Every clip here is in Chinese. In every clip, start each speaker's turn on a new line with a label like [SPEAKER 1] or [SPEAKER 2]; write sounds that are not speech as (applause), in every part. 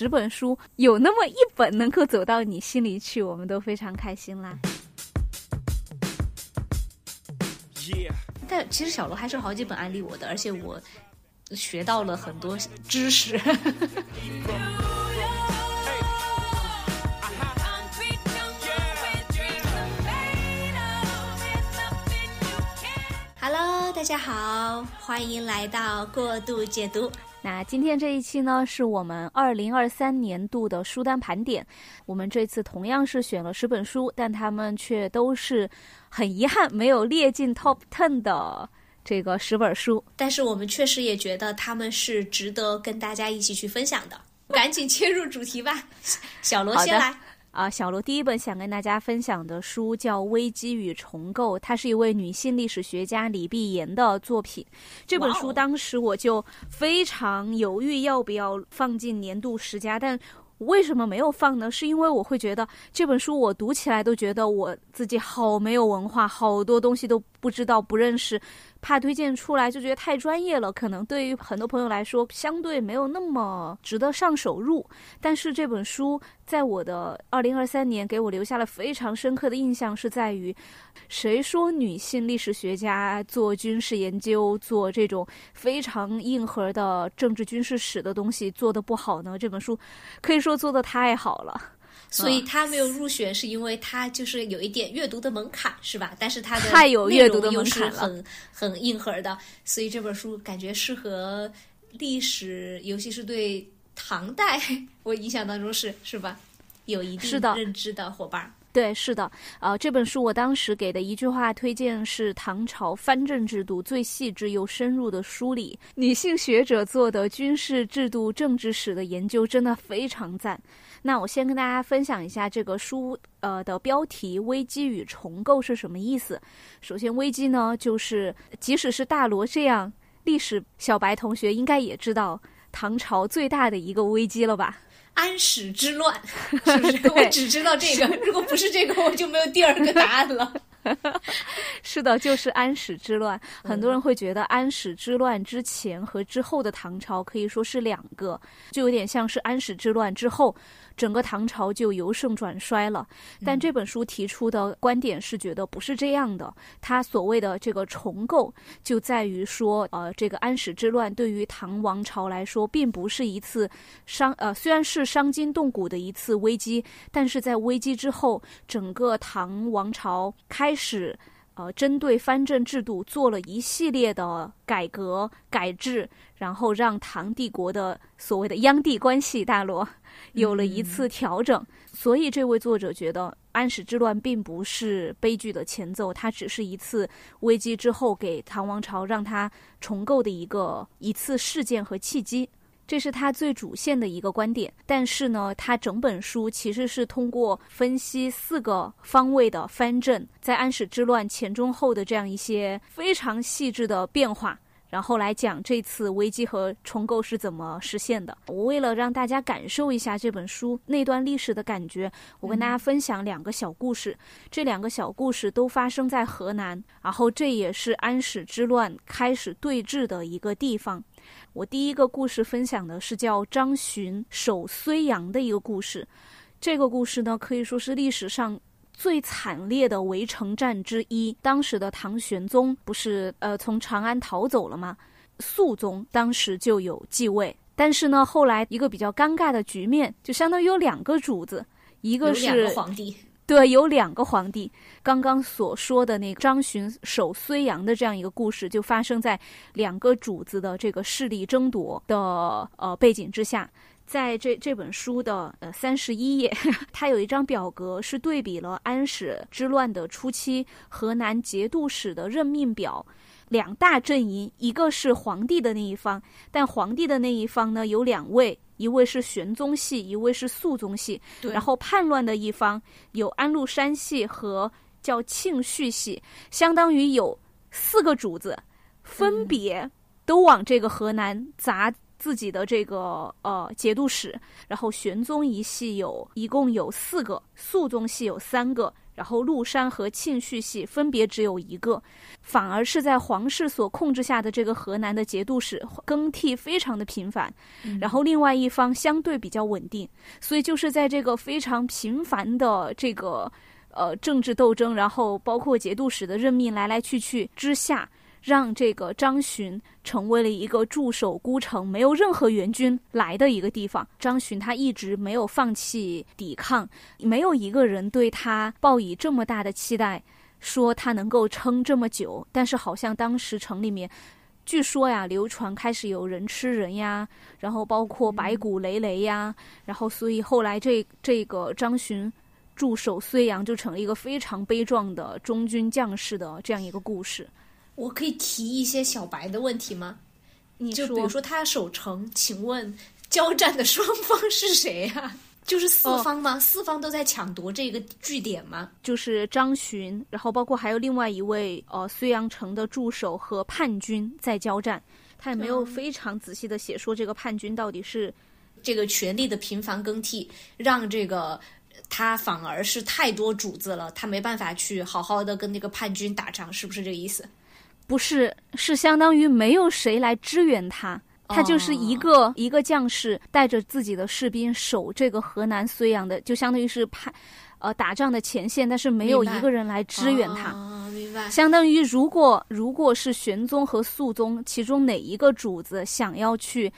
[SPEAKER 1] 十本书有那么一本能够走到你心里去，我们都非常开心啦。但其实小罗还是好几本安利我的，而且我学到了很多知识。(laughs) Hello，大家好，欢迎来到过度解读。那今天这一期呢，是我们二零二三年度的书单盘点。我们这次同样是选了十本书，但他们却都是很遗憾没有列进 Top Ten 的这个十本书。但是我们确实也觉得他们是值得跟大家一起去分享的。赶紧切入主题吧，小罗先来。啊，小罗第一本想跟大家分享的书叫《危机与重构》，它是一位女性历史学家李碧妍的作品。这本书当时我就非常犹豫要不要放进年度十佳，但为什么没有放呢？是因为我会觉得这本书我读起来都觉得我自己好没有文化，好多东西都不知道、不认识。怕推荐出来就觉得太专业了，可能对于很多朋友来说相对没有那么值得上手入。但是这本书在我的二零二三年给我留下了非常深刻的印象，是在于谁说女性历史学家做军事研究、做这种非常硬核的政治军事史的东西做的不好呢？这本书可以说做的太好了。
[SPEAKER 2] 所以他没有入选，是因为他就是有一点阅读的门槛，是吧？但是他的
[SPEAKER 1] 太有阅读的门槛
[SPEAKER 2] 了，很很硬核的，所以这本书感觉适合历史，尤其是对唐代，我印象当中是是吧？有一定认知的伙伴。
[SPEAKER 1] 对，是的，呃，这本书我当时给的一句话推荐是唐朝藩镇制度最细致又深入的梳理，女性学者做的军事制度政治史的研究真的非常赞。那我先跟大家分享一下这个书呃的标题“危机与重构”是什么意思。首先，危机呢，就是即使是大罗这样历史小白同学，应该也知道唐朝最大的一个危机了吧？
[SPEAKER 2] 安史之乱，(laughs) 是不是？我只知道这个，如果不是这个，我就没有第二个答案了。(laughs)
[SPEAKER 1] 是的，就是安史之乱。很多人会觉得安史之乱之前和之后的唐朝可以说是两个，就有点像是安史之乱之后。整个唐朝就由盛转衰了，但这本书提出的观点是觉得不是这样的。他所谓的这个重构，就在于说，呃，这个安史之乱对于唐王朝来说，并不是一次伤，呃，虽然是伤筋动骨的一次危机，但是在危机之后，整个唐王朝开始，呃，针对藩镇制度做了一系列的改革改制，然后让唐帝国的所谓的央帝关系大罗。有了一次调整，所以这位作者觉得安史之乱并不是悲剧的前奏，它只是一次危机之后给唐王朝让它重构的一个一次事件和契机，这是他最主线的一个观点。但是呢，他整本书其实是通过分析四个方位的藩镇在安史之乱前中后的这样一些非常细致的变化。然后来讲这次危机和重构是怎么实现的。我为了让大家感受一下这本书那段历史的感觉，我跟大家分享两个小故事。这两个小故事都发生在河南，然后这也是安史之乱开始对峙的一个地方。我第一个故事分享的是叫张巡守睢阳的一个故事。这个故事呢，可以说是历史上。最惨烈的围城战之一，当时的唐玄宗不是呃从长安逃走了吗？肃宗当时就有继位，但是呢，后来一个比较尴尬的局面，就相当于有两个主子，一个是
[SPEAKER 2] 皇帝，
[SPEAKER 1] 对，有两个皇帝。刚刚所说的那个张巡守睢阳的这样一个故事，就发生在两个主子的这个势力争夺的呃背景之下。在这这本书的呃三十一页，(laughs) 它有一张表格是对比了安史之乱的初期河南节度使的任命表，两大阵营，一个是皇帝的那一方，但皇帝的那一方呢有两位，一位是玄宗系，一位是肃宗系，然后叛乱的一方有安禄山系和叫庆绪系，相当于有四个主子，分别都往这个河南砸。自己的这个呃节度使，然后玄宗一系有一共有四个，肃宗系有三个，然后陆山和庆绪系分别只有一个，反而是在皇室所控制下的这个河南的节度使更替非常的频繁，然后另外一方相对比较稳定，所以就是在这个非常频繁的这个呃政治斗争，然后包括节度使的任命来来去去之下。让这个张巡成为了一个驻守孤城、没有任何援军来的一个地方。张巡他一直没有放弃抵抗，没有一个人对他抱以这么大的期待，说他能够撑这么久。但是好像当时城里面，据说呀，流传开始有人吃人呀，然后包括白骨累累呀，然后所以后来这这个张巡驻守睢阳就成了一个非常悲壮的中军将士的这样一个故事。
[SPEAKER 2] 我可以提一些小白的问题吗？
[SPEAKER 1] 你
[SPEAKER 2] 就比如说他守城，请问交战的双方是谁呀？(laughs) 就是四方吗？四方都在抢夺这个据点吗？
[SPEAKER 1] 就是张巡，然后包括还有另外一位呃睢阳城的驻守和叛军在交战。他也没有非常仔细的写说这个叛军到底是
[SPEAKER 2] 这个权力的频繁更替，让这个他反而是太多主子了，他没办法去好好的跟那个叛军打仗，是不是这个意思？
[SPEAKER 1] 不是，是相当于没有谁来支援他，他就是一个一个将士带着自己的士兵守这个河南睢阳的，就相当于是派，呃，打仗的前线，但是没有一个人来支援他。
[SPEAKER 2] 明白。
[SPEAKER 1] 相当于如果如果是玄宗和肃宗其中哪一个主子想要去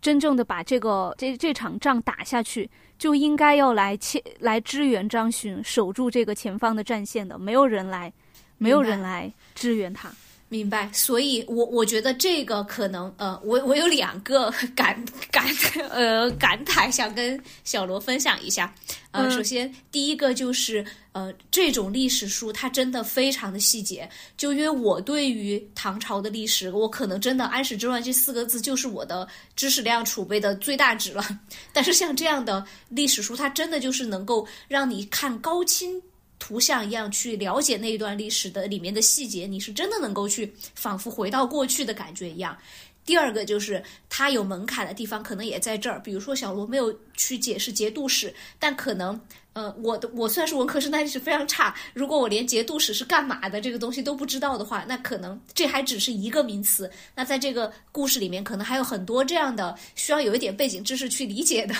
[SPEAKER 1] 真正的把这个这这场仗打下去，就应该要来切来支援张巡，守住这个前方的战线的，没有人来，没有人来支援他。
[SPEAKER 2] 明白，所以我我觉得这个可能，呃，我我有两个感感呃感慨想跟小罗分享一下。呃，首先第一个就是，呃，这种历史书它真的非常的细节。就因为我对于唐朝的历史，我可能真的“安史之乱”这四个字就是我的知识量储备的最大值了。但是像这样的历史书，它真的就是能够让你看高清。图像一样去了解那一段历史的里面的细节，你是真的能够去仿佛回到过去的感觉一样。第二个就是它有门槛的地方，可能也在这儿。比如说小罗没有去解释节度使，但可能呃，我的我算是文科生，但历史非常差。如果我连节度使是干嘛的这个东西都不知道的话，那可能这还只是一个名词。那在这个故事里面，可能还有很多这样的需要有一点背景知识去理解的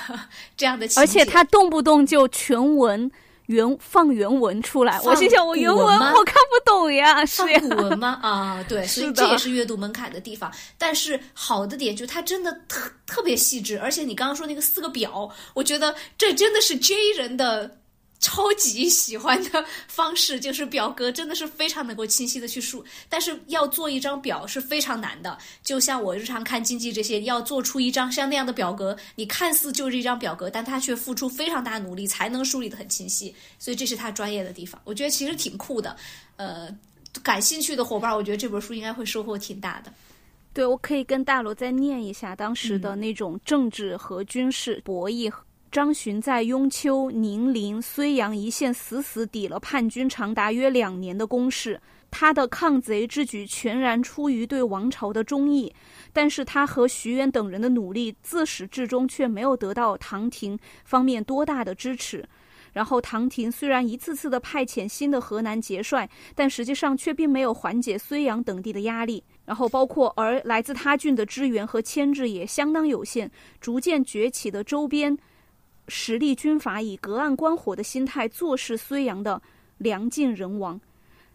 [SPEAKER 2] 这样的情节。
[SPEAKER 1] 而且他动不动就全文。原放原文出来，我心想我原文我看不懂呀，是
[SPEAKER 2] 古文吗？啊，对，(laughs) 所以这也是阅读门槛的地方。但是好的点就它真的特特别细致，而且你刚刚说那个四个表，我觉得这真的是 J 人的。超级喜欢的方式就是表格，真的是非常能够清晰的去数。但是要做一张表是非常难的，就像我日常看经济这些，要做出一张像那样的表格，你看似就是一张表格，但他却付出非常大努力才能梳理的很清晰。所以这是他专业的地方，我觉得其实挺酷的。呃，感兴趣的伙伴，我觉得这本书应该会收获挺大的。
[SPEAKER 1] 对，我可以跟大罗再念一下当时的那种政治和军事博弈。张巡在雍丘、宁陵、睢阳一线死死抵了叛军长达约两年的攻势，他的抗贼之举全然出于对王朝的忠义，但是他和徐渊等人的努力自始至终却没有得到唐廷方面多大的支持。然后唐廷虽然一次次的派遣新的河南节帅，但实际上却并没有缓解睢阳等地的压力。然后包括而来自他郡的支援和牵制也相当有限，逐渐崛起的周边。实力军阀以隔岸观火的心态坐视睢阳的粮尽人亡，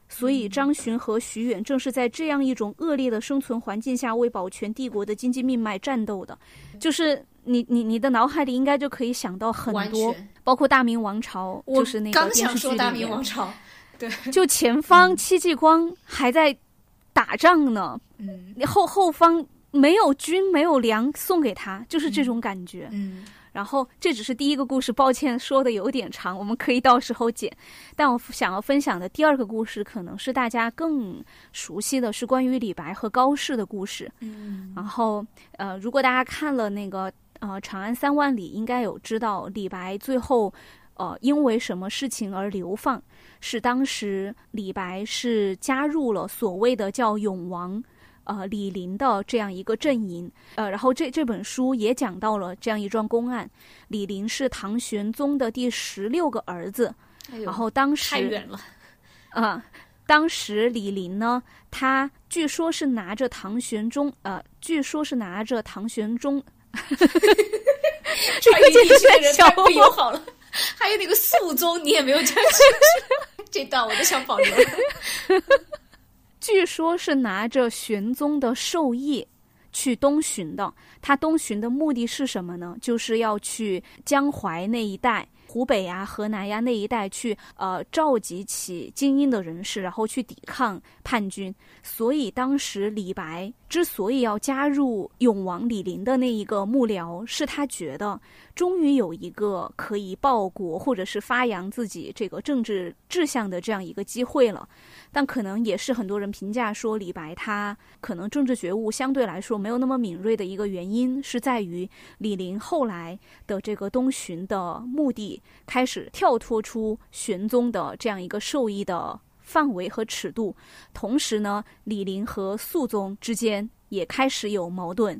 [SPEAKER 1] 所以张巡和徐远正是在这样一种恶劣的生存环境下为保全帝国的经济命脉战斗的。就是你你你的脑海里应该就可以想到很多，包括大明王朝，就是那个电视剧里
[SPEAKER 2] 大明王朝，(laughs) 对，
[SPEAKER 1] 就前方戚继光还在打仗呢，嗯，后后方没有军没有粮送给他，就是这种感觉，
[SPEAKER 2] 嗯。
[SPEAKER 1] 然后这只是第一个故事，抱歉说的有点长，我们可以到时候剪。但我想要分享的第二个故事，可能是大家更熟悉的是关于李白和高适的故事。
[SPEAKER 2] 嗯，
[SPEAKER 1] 然后呃，如果大家看了那个呃《长安三万里》，应该有知道李白最后呃因为什么事情而流放，是当时李白是加入了所谓的叫永王。呃，李林的这样一个阵营，呃，然后这这本书也讲到了这样一桩公案。李林是唐玄宗的第十六个儿子，然后当时
[SPEAKER 2] 太远了，
[SPEAKER 1] 嗯，当时李林呢，他据说是拿着唐玄宗，呃，据说是拿着唐玄宗，
[SPEAKER 2] 这个地区的人太不友好了。还有那个肃宗，你也没有讲清楚，(laughs) 这段我都想保留。
[SPEAKER 1] 据说是拿着玄宗的授意去东巡的，他东巡的目的是什么呢？就是要去江淮那一带。湖北呀、河南呀那一带去，呃，召集起精英的人士，然后去抵抗叛军。所以当时李白之所以要加入永王李璘的那一个幕僚，是他觉得终于有一个可以报国或者是发扬自己这个政治志向的这样一个机会了。但可能也是很多人评价说，李白他可能政治觉悟相对来说没有那么敏锐的一个原因，是在于李陵后来的这个东巡的目的开始跳脱出玄宗的这样一个授意的范围和尺度，同时呢，李陵和肃宗之间也开始有矛盾，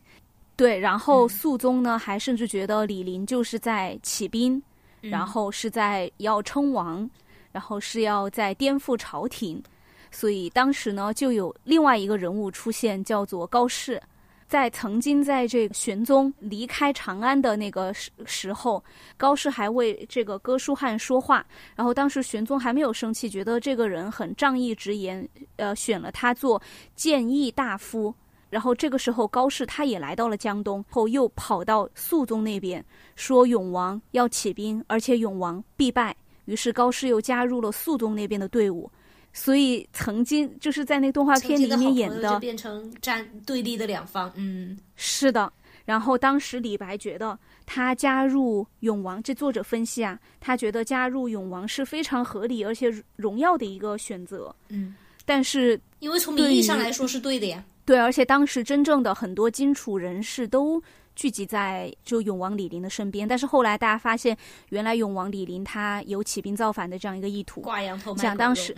[SPEAKER 1] 对，然后肃宗呢还甚至觉得李陵就是在起兵，然后是在要称王，然后是要在颠覆朝廷。所以当时呢，就有另外一个人物出现，叫做高适。在曾经在这个玄宗离开长安的那个时时候，高适还为这个哥舒翰说话。然后当时玄宗还没有生气，觉得这个人很仗义直言，呃，选了他做谏议大夫。然后这个时候，高适他也来到了江东，后又跑到肃宗那边说永王要起兵，而且永王必败。于是高适又加入了肃宗那边的队伍。所以曾经就是在那个动画片里面演
[SPEAKER 2] 的，变成站对立的两方。嗯，
[SPEAKER 1] 是的。然后当时李白觉得他加入永王，这作者分析啊，他觉得加入永王是非常合理而且荣耀的一个选择。
[SPEAKER 2] 嗯，
[SPEAKER 1] 但是
[SPEAKER 2] 因为从名义上来说是对的呀。
[SPEAKER 1] 对，而且当时真正的很多荆楚人士都聚集在就永王李陵的身边，但是后来大家发现，原来永王李陵他有起兵造反的这样一个意图。
[SPEAKER 2] 挂羊头卖
[SPEAKER 1] 讲当时。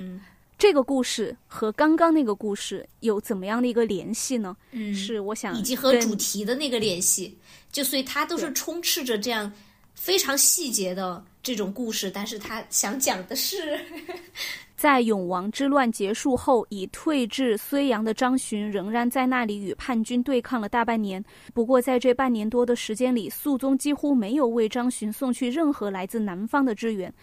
[SPEAKER 1] 这个故事和刚刚那个故事有怎么样的一个联系呢？
[SPEAKER 2] 嗯，
[SPEAKER 1] 是我想
[SPEAKER 2] 以及和主题的那个联系，就所以它都是充斥着这样非常细节的这种故事，但是他想讲的是。(laughs)
[SPEAKER 1] 在永王之乱结束后，已退至睢阳的张巡仍然在那里与叛军对抗了大半年。不过，在这半年多的时间里，肃宗几乎没有为张巡送去任何来自南方的支援。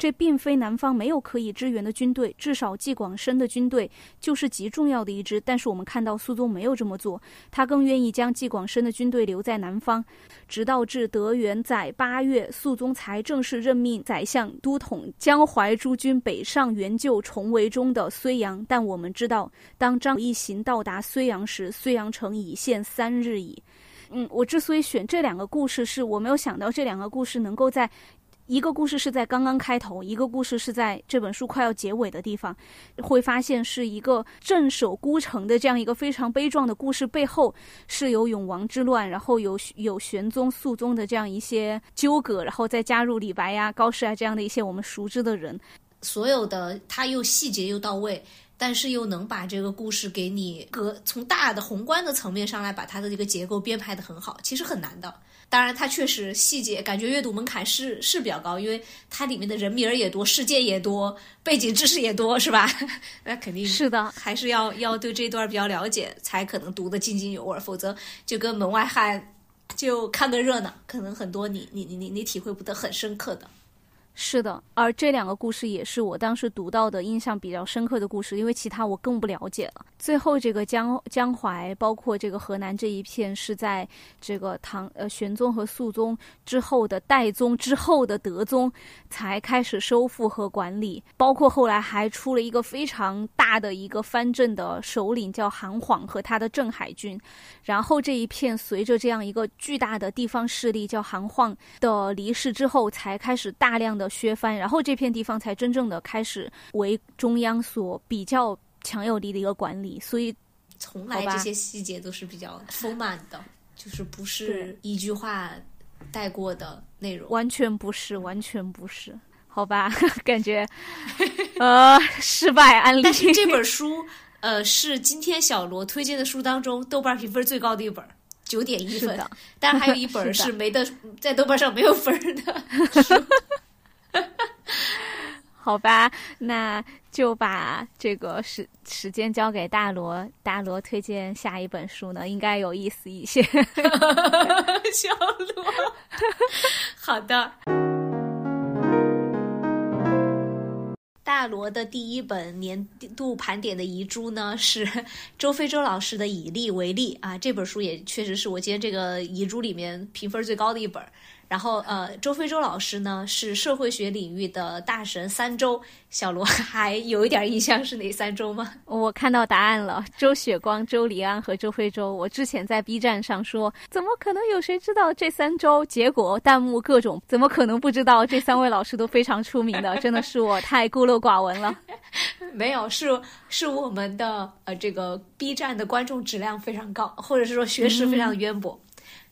[SPEAKER 1] 这并非南方没有可以支援的军队，至少纪广深的军队就是极重要的一支。但是我们看到肃宗没有这么做，他更愿意将纪广深的军队留在南方，直到至德元载八月，肃宗才正式任命宰相都统江淮诸军北上援救重围中的睢阳。但我们知道，当张一行到达睢阳时，睢阳城已陷三日矣。嗯，我之所以选这两个故事，是我没有想到这两个故事能够在。一个故事是在刚刚开头，一个故事是在这本书快要结尾的地方，会发现是一个镇守孤城的这样一个非常悲壮的故事，背后是有永王之乱，然后有有玄宗、肃宗的这样一些纠葛，然后再加入李白呀、高适啊这样的一些我们熟知的人，
[SPEAKER 2] 所有的他又细节又到位，但是又能把这个故事给你隔从大的宏观的层面上来把它的这个结构编排的很好，其实很难的。当然，它确实细节感觉阅读门槛是是比较高，因为它里面的人名儿也多，事件也多，背景知识也多，是吧？(laughs) 那肯定
[SPEAKER 1] 是的，
[SPEAKER 2] 还是要要对这段比较了解，才可能读得津津有味，否则就跟门外汉就看个热闹，可能很多你你你你你体会不得很深刻的。
[SPEAKER 1] 是的，而这两个故事也是我当时读到的印象比较深刻的故事，因为其他我更不了解了。最后这个江江淮，包括这个河南这一片，是在这个唐呃玄宗和肃宗之后的代宗之后的德宗才开始收复和管理，包括后来还出了一个非常大的一个藩镇的首领叫韩晃和他的镇海军，然后这一片随着这样一个巨大的地方势力叫韩晃的离世之后，才开始大量的。削藩，然后这片地方才真正的开始为中央所比较强有力的一个管理。所以，
[SPEAKER 2] 从来这些细节都是比较丰满的，就是不是一句话带过的内容，
[SPEAKER 1] 完全不是，完全不是。好吧，(laughs) 感觉呃 (laughs) 失败案例。
[SPEAKER 2] 但是这本书呃是今天小罗推荐的书当中豆瓣评分最高的一本，九点一分。但是还有一本 (laughs) 是没的，在豆瓣上没有分的。(laughs)
[SPEAKER 1] 好吧，那就把这个时时间交给大罗。大罗推荐下一本书呢，应该有意思一些。(laughs)
[SPEAKER 2] 小罗，(laughs) 好的。大罗的第一本年度盘点的遗珠呢，是周非洲老师的《以利为例》啊，这本书也确实是我今天这个遗珠里面评分最高的一本。然后，呃，周非洲老师呢是社会学领域的大神三周。小罗 (laughs) 还有一点印象是哪三周吗？
[SPEAKER 1] 我看到答案了，周雪光、周黎安和周非洲。我之前在 B 站上说，怎么可能有谁知道这三周？结果弹幕各种，怎么可能不知道？这三位老师都非常出名的，真的是我太孤陋寡闻了。(laughs)
[SPEAKER 2] 没有，是是我们的呃这个 B 站的观众质量非常高，或者是说学识非常渊博。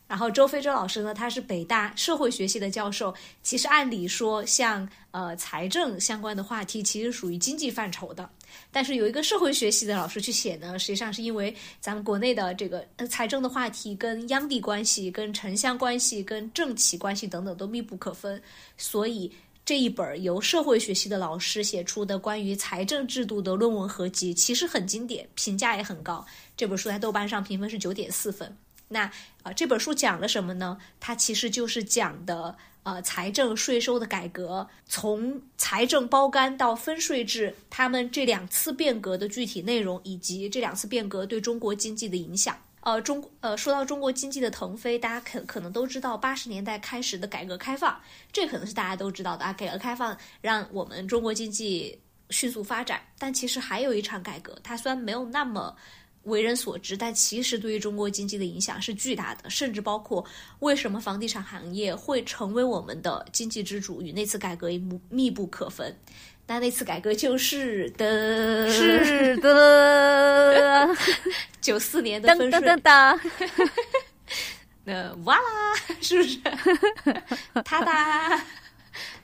[SPEAKER 2] 然后周非洲老师呢，他是北大社会学系的教授。其实按理说，像呃财政相关的话题，其实属于经济范畴的。但是有一个社会学系的老师去写呢，实际上是因为咱们国内的这个财政的话题跟央地关系、跟城乡关系、跟政企关系等等都密不可分，所以这一本由社会学系的老师写出的关于财政制度的论文合集，其实很经典，评价也很高。这本书在豆瓣上评分是九点四分。那啊，这本书讲了什么呢？它其实就是讲的呃财政税收的改革，从财政包干到分税制，他们这两次变革的具体内容，以及这两次变革对中国经济的影响。呃，中呃说到中国经济的腾飞，大家可可能都知道八十年代开始的改革开放，这可能是大家都知道的啊。改革开放让我们中国经济迅速发展，但其实还有一场改革，它虽然没有那么。为人所知，但其实对于中国经济的影响是巨大的，甚至包括为什么房地产行业会成为我们的经济支柱，与那次改革密密不可分。那那次改革就是的，
[SPEAKER 1] 是 (laughs) 的，
[SPEAKER 2] 九四年的分税。那哇啦，是不是？(laughs) (laughs) 哒哒。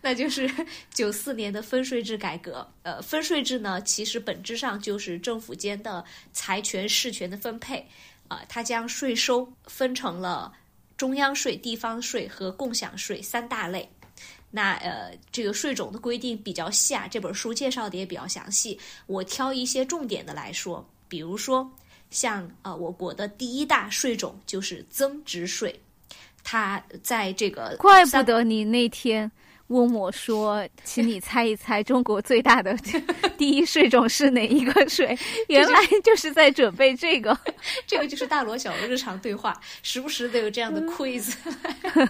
[SPEAKER 2] 那就是 (laughs) 九四年的分税制改革。呃，分税制呢，其实本质上就是政府间的财权事权的分配。啊，它将税收分成了中央税、地方税和共享税三大类。那呃，这个税种的规定比较细啊，这本书介绍的也比较详细。我挑一些重点的来说，比如说像呃，我国的第一大税种就是增值税，它在这个
[SPEAKER 1] 怪不得你那天。问我说：“请你猜一猜，中国最大的 (laughs) 第一税种是哪一个税？”原来就是在准备这个，(laughs)
[SPEAKER 2] 这个就是大罗小罗日常对话，时不时都有这样的 quiz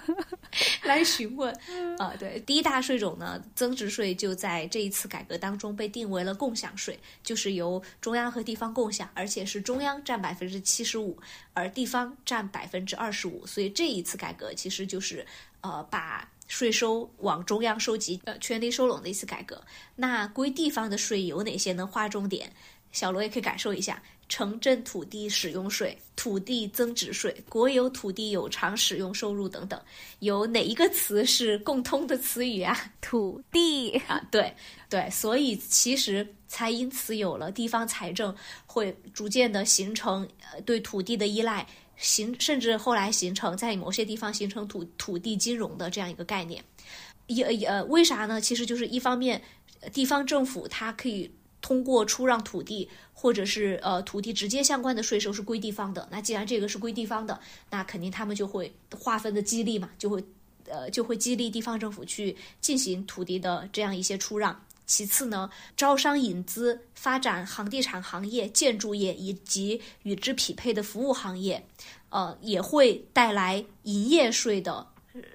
[SPEAKER 2] (laughs) 来询问。啊，对，第一大税种呢，增值税就在这一次改革当中被定为了共享税，就是由中央和地方共享，而且是中央占百分之七十五，而地方占百分之二十五。所以这一次改革其实就是呃把。税收往中央收集，呃，权力收拢的一次改革。那归地方的税有哪些呢？划重点，小罗也可以感受一下：城镇土地使用税、土地增值税、国有土地有偿使用收入等等。有哪一个词是共通的词语啊？
[SPEAKER 1] 土地
[SPEAKER 2] 啊，对对，所以其实才因此有了地方财政会逐渐的形成，呃，对土地的依赖。形甚至后来形成在某些地方形成土土地金融的这样一个概念，也也为啥呢？其实就是一方面，地方政府它可以通过出让土地，或者是呃土地直接相关的税收是归地方的。那既然这个是归地方的，那肯定他们就会划分的激励嘛，就会呃就会激励地方政府去进行土地的这样一些出让。其次呢，招商引资、发展房地产行业、建筑业以及与之匹配的服务行业，呃，也会带来营业税的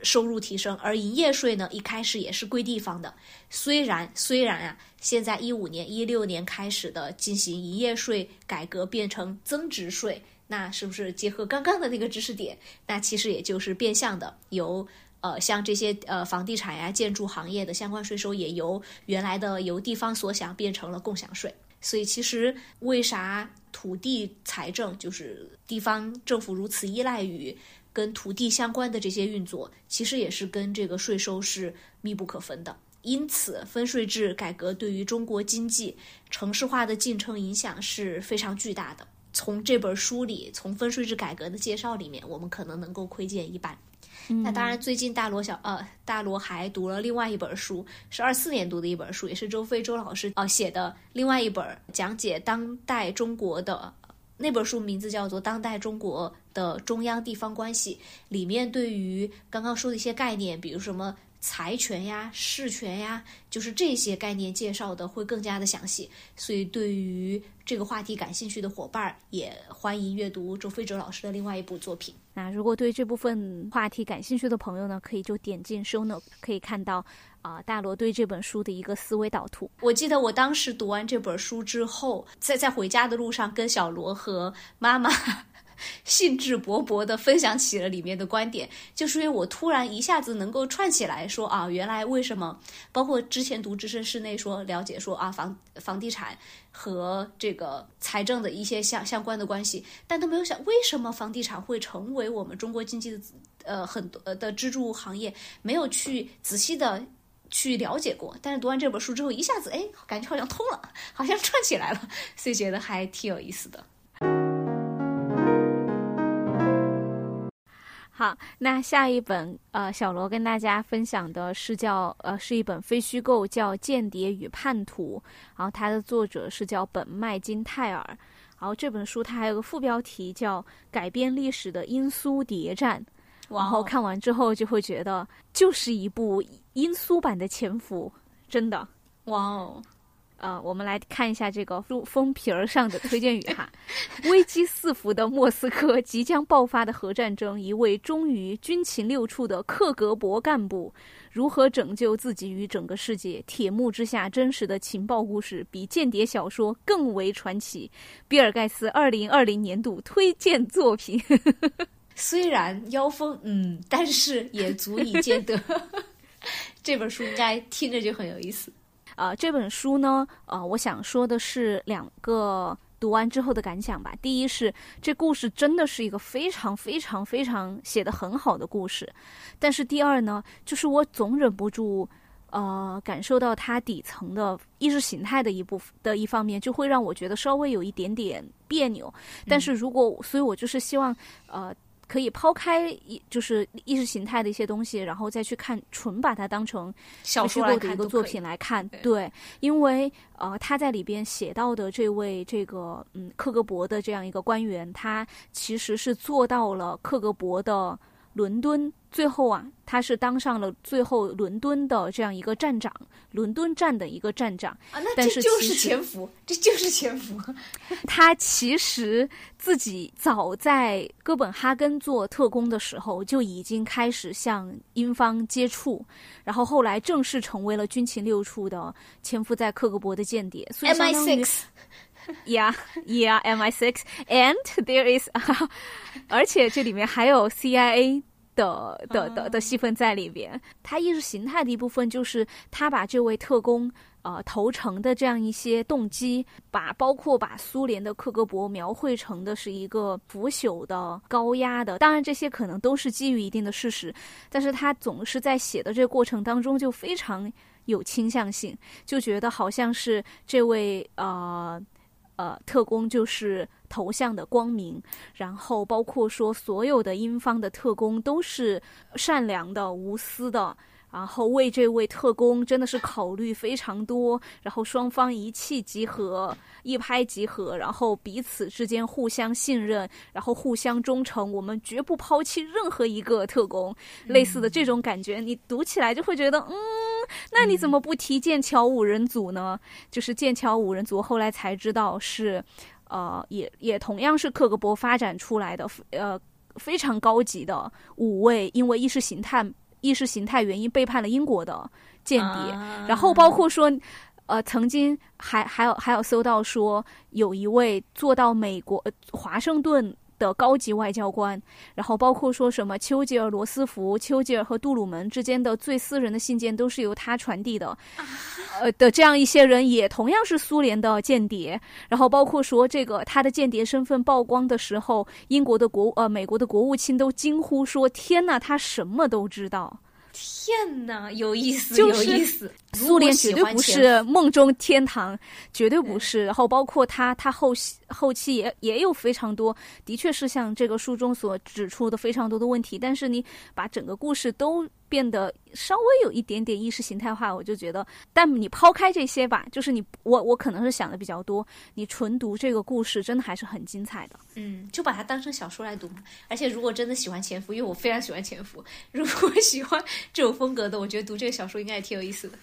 [SPEAKER 2] 收入提升。而营业税呢，一开始也是归地方的。虽然虽然啊，现在一五年、一六年开始的进行营业税改革，变成增值税，那是不是结合刚刚的那个知识点？那其实也就是变相的由。呃，像这些呃房地产呀、建筑行业的相关税收，也由原来的由地方所想变成了共享税。所以，其实为啥土地财政就是地方政府如此依赖于跟土地相关的这些运作，其实也是跟这个税收是密不可分的。因此，分税制改革对于中国经济城市化的进程影响是非常巨大的。从这本书里，从分税制改革的介绍里面，我们可能能够窥见一斑。那当然，最近大罗小呃，大罗还读了另外一本书，是二四年读的一本书，也是周飞周老师呃写的另外一本讲解当代中国的那本书，名字叫做《当代中国的中央地方关系》，里面对于刚刚说的一些概念，比如什么。财权呀，事权呀，就是这些概念介绍的会更加的详细，所以对于这个话题感兴趣的伙伴，也欢迎阅读周飞哲老师的另外一部作品。
[SPEAKER 1] 那如果对这部分话题感兴趣的朋友呢，可以就点进收呢可以看到啊大罗对这本书的一个思维导图。
[SPEAKER 2] 我记得我当时读完这本书之后，在在回家的路上跟小罗和妈妈。兴致勃勃地分享起了里面的观点，就是因为我突然一下子能够串起来说啊，原来为什么包括之前读知识室内说了解说啊房房地产和这个财政的一些相相关的关系，但都没有想为什么房地产会成为我们中国经济的呃很多的支柱行业，没有去仔细的去了解过。但是读完这本书之后，一下子哎，感觉好像通了，好像串起来了，所以觉得还挺有意思的。
[SPEAKER 1] 好，那下一本呃，小罗跟大家分享的是叫呃，是一本非虚构，叫《间谍与叛徒》，然后它的作者是叫本麦金泰尔，然后这本书它还有个副标题叫《改变历史的英苏谍战》，然后看完之后就会觉得就是一部英苏版的《潜伏》，真的，
[SPEAKER 2] 哇哦。
[SPEAKER 1] 呃，我们来看一下这个书封皮儿上的推荐语哈。危机四伏的莫斯科，即将爆发的核战争，一位忠于军情六处的克格勃干部如何拯救自己与整个世界？铁幕之下真实的情报故事，比间谍小说更为传奇。比尔盖茨二零二零年度推荐作品。(laughs)
[SPEAKER 2] 虽然妖风，嗯，但是也足以见得 (laughs) 这本书应该听着就很有意思。
[SPEAKER 1] 啊，这本书呢，呃，我想说的是两个读完之后的感想吧。第一是这故事真的是一个非常非常非常写的很好的故事，但是第二呢，就是我总忍不住，呃，感受到它底层的意识形态的一部分的一方面，就会让我觉得稍微有一点点别扭。但是如果，所以我就是希望，呃。可以抛开意就是意识形态的一些东西，然后再去看，纯把它当成
[SPEAKER 2] 小说
[SPEAKER 1] 的一个作品来看。对，因为呃，他在里边写到的这位这个嗯克格勃的这样一个官员，他其实是做到了克格勃的。伦敦最后啊，他是当上了最后伦敦的这样一个站长，伦敦站的一个站长。
[SPEAKER 2] 啊，那这就是潜伏，这就是潜伏。(laughs)
[SPEAKER 1] 他其实自己早在哥本哈根做特工的时候就已经开始向英方接触，然后后来正式成为了军情六处的潜伏在克格勃的间谍。所以相当于 (laughs) Yeah, yeah, MI6, and there is，(laughs) 而且这里面还有 CIA 的的的的戏份在里边。他意识形态的一部分就是他把这位特工呃投诚的这样一些动机，把包括把苏联的克格勃描绘成的是一个腐朽的、高压的。当然，这些可能都是基于一定的事实，但是他总是在写的这个过程当中就非常有倾向性，就觉得好像是这位呃。呃，特工就是头像的光明，然后包括说所有的英方的特工都是善良的、无私的，然后为这位特工真的是考虑非常多，然后双方一气即合、一拍即合，然后彼此之间互相信任，然后互相忠诚，我们绝不抛弃任何一个特工。类似的这种感觉，你读起来就会觉得，嗯。那你怎么不提剑桥五人组呢？就是剑桥五人组，后来才知道是，呃，也也同样是克格勃发展出来的，呃，非常高级的五位，因为意识形态意识形态原因背叛了英国的间谍。然后包括说，呃，曾经还还有还有搜到说，有一位做到美国华盛顿。的高级外交官，然后包括说什么丘吉尔、罗斯福、丘吉尔和杜鲁门之间的最私人的信件都是由他传递的，呃的这样一些人也同样是苏联的间谍。然后包括说这个他的间谍身份曝光的时候，英国的国呃美国的国务卿都惊呼说：“天呐，他什么都知道。”
[SPEAKER 2] 天哪，有意思，
[SPEAKER 1] 就是
[SPEAKER 2] 有意思。
[SPEAKER 1] 苏联绝对不是梦中天堂，绝对不是。然后包括他，他后期后期也也有非常多，的确是像这个书中所指出的非常多的问题。但是你把整个故事都变得稍微有一点点意识形态化，我就觉得，但你抛开这些吧，就是你我我可能是想的比较多，你纯读这个故事真的还是很精彩的。
[SPEAKER 2] 嗯，就把它当成小说来读嘛。而且如果真的喜欢潜伏，因为我非常喜欢潜伏，如果喜欢这种风格的，我觉得读这个小说应该也挺有意思的。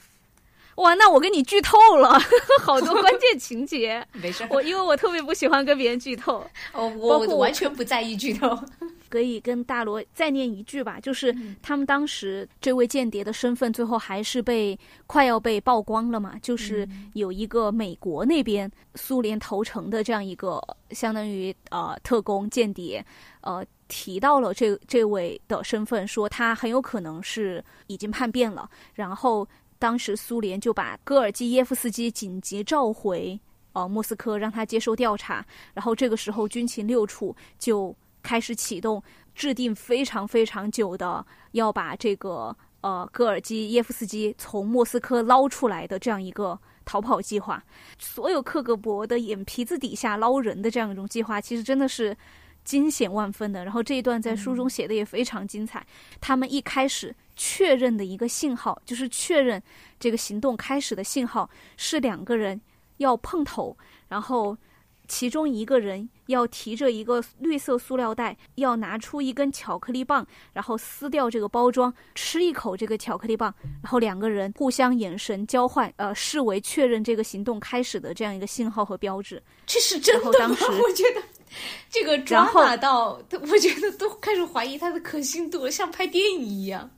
[SPEAKER 1] 哇，那我给你剧透了 (laughs) 好多关键情节。
[SPEAKER 2] 没事儿，
[SPEAKER 1] 我因为我特别不喜欢跟别人剧透，
[SPEAKER 2] 我
[SPEAKER 1] 我
[SPEAKER 2] 完全不在意剧透。
[SPEAKER 1] 可以跟大罗再念一句吧，就是他们当时这位间谍的身份最后还是被快要被曝光了嘛，就是有一个美国那边苏联投诚的这样一个相当于呃特工间谍，呃提到了这这位的身份，说他很有可能是已经叛变了，然后当时苏联就把戈尔基耶夫斯基紧急召回呃莫斯科，让他接受调查，然后这个时候军情六处就。开始启动制定非常非常久的要把这个呃戈尔基耶夫斯基从莫斯科捞出来的这样一个逃跑计划，所有克格勃的眼皮子底下捞人的这样一种计划，其实真的是惊险万分的。然后这一段在书中写的也非常精彩。他们一开始确认的一个信号，就是确认这个行动开始的信号是两个人要碰头，然后。其中一个人要提着一个绿色塑料袋，要拿出一根巧克力棒，然后撕掉这个包装，吃一口这个巧克力棒，然后两个人互相眼神交换，呃，视为确认这个行动开始的这样一个信号和标志。
[SPEAKER 2] 这是真的吗？
[SPEAKER 1] 当时
[SPEAKER 2] 我觉得这个抓马到，我觉得都开始怀疑它的可信度，像拍电影一样。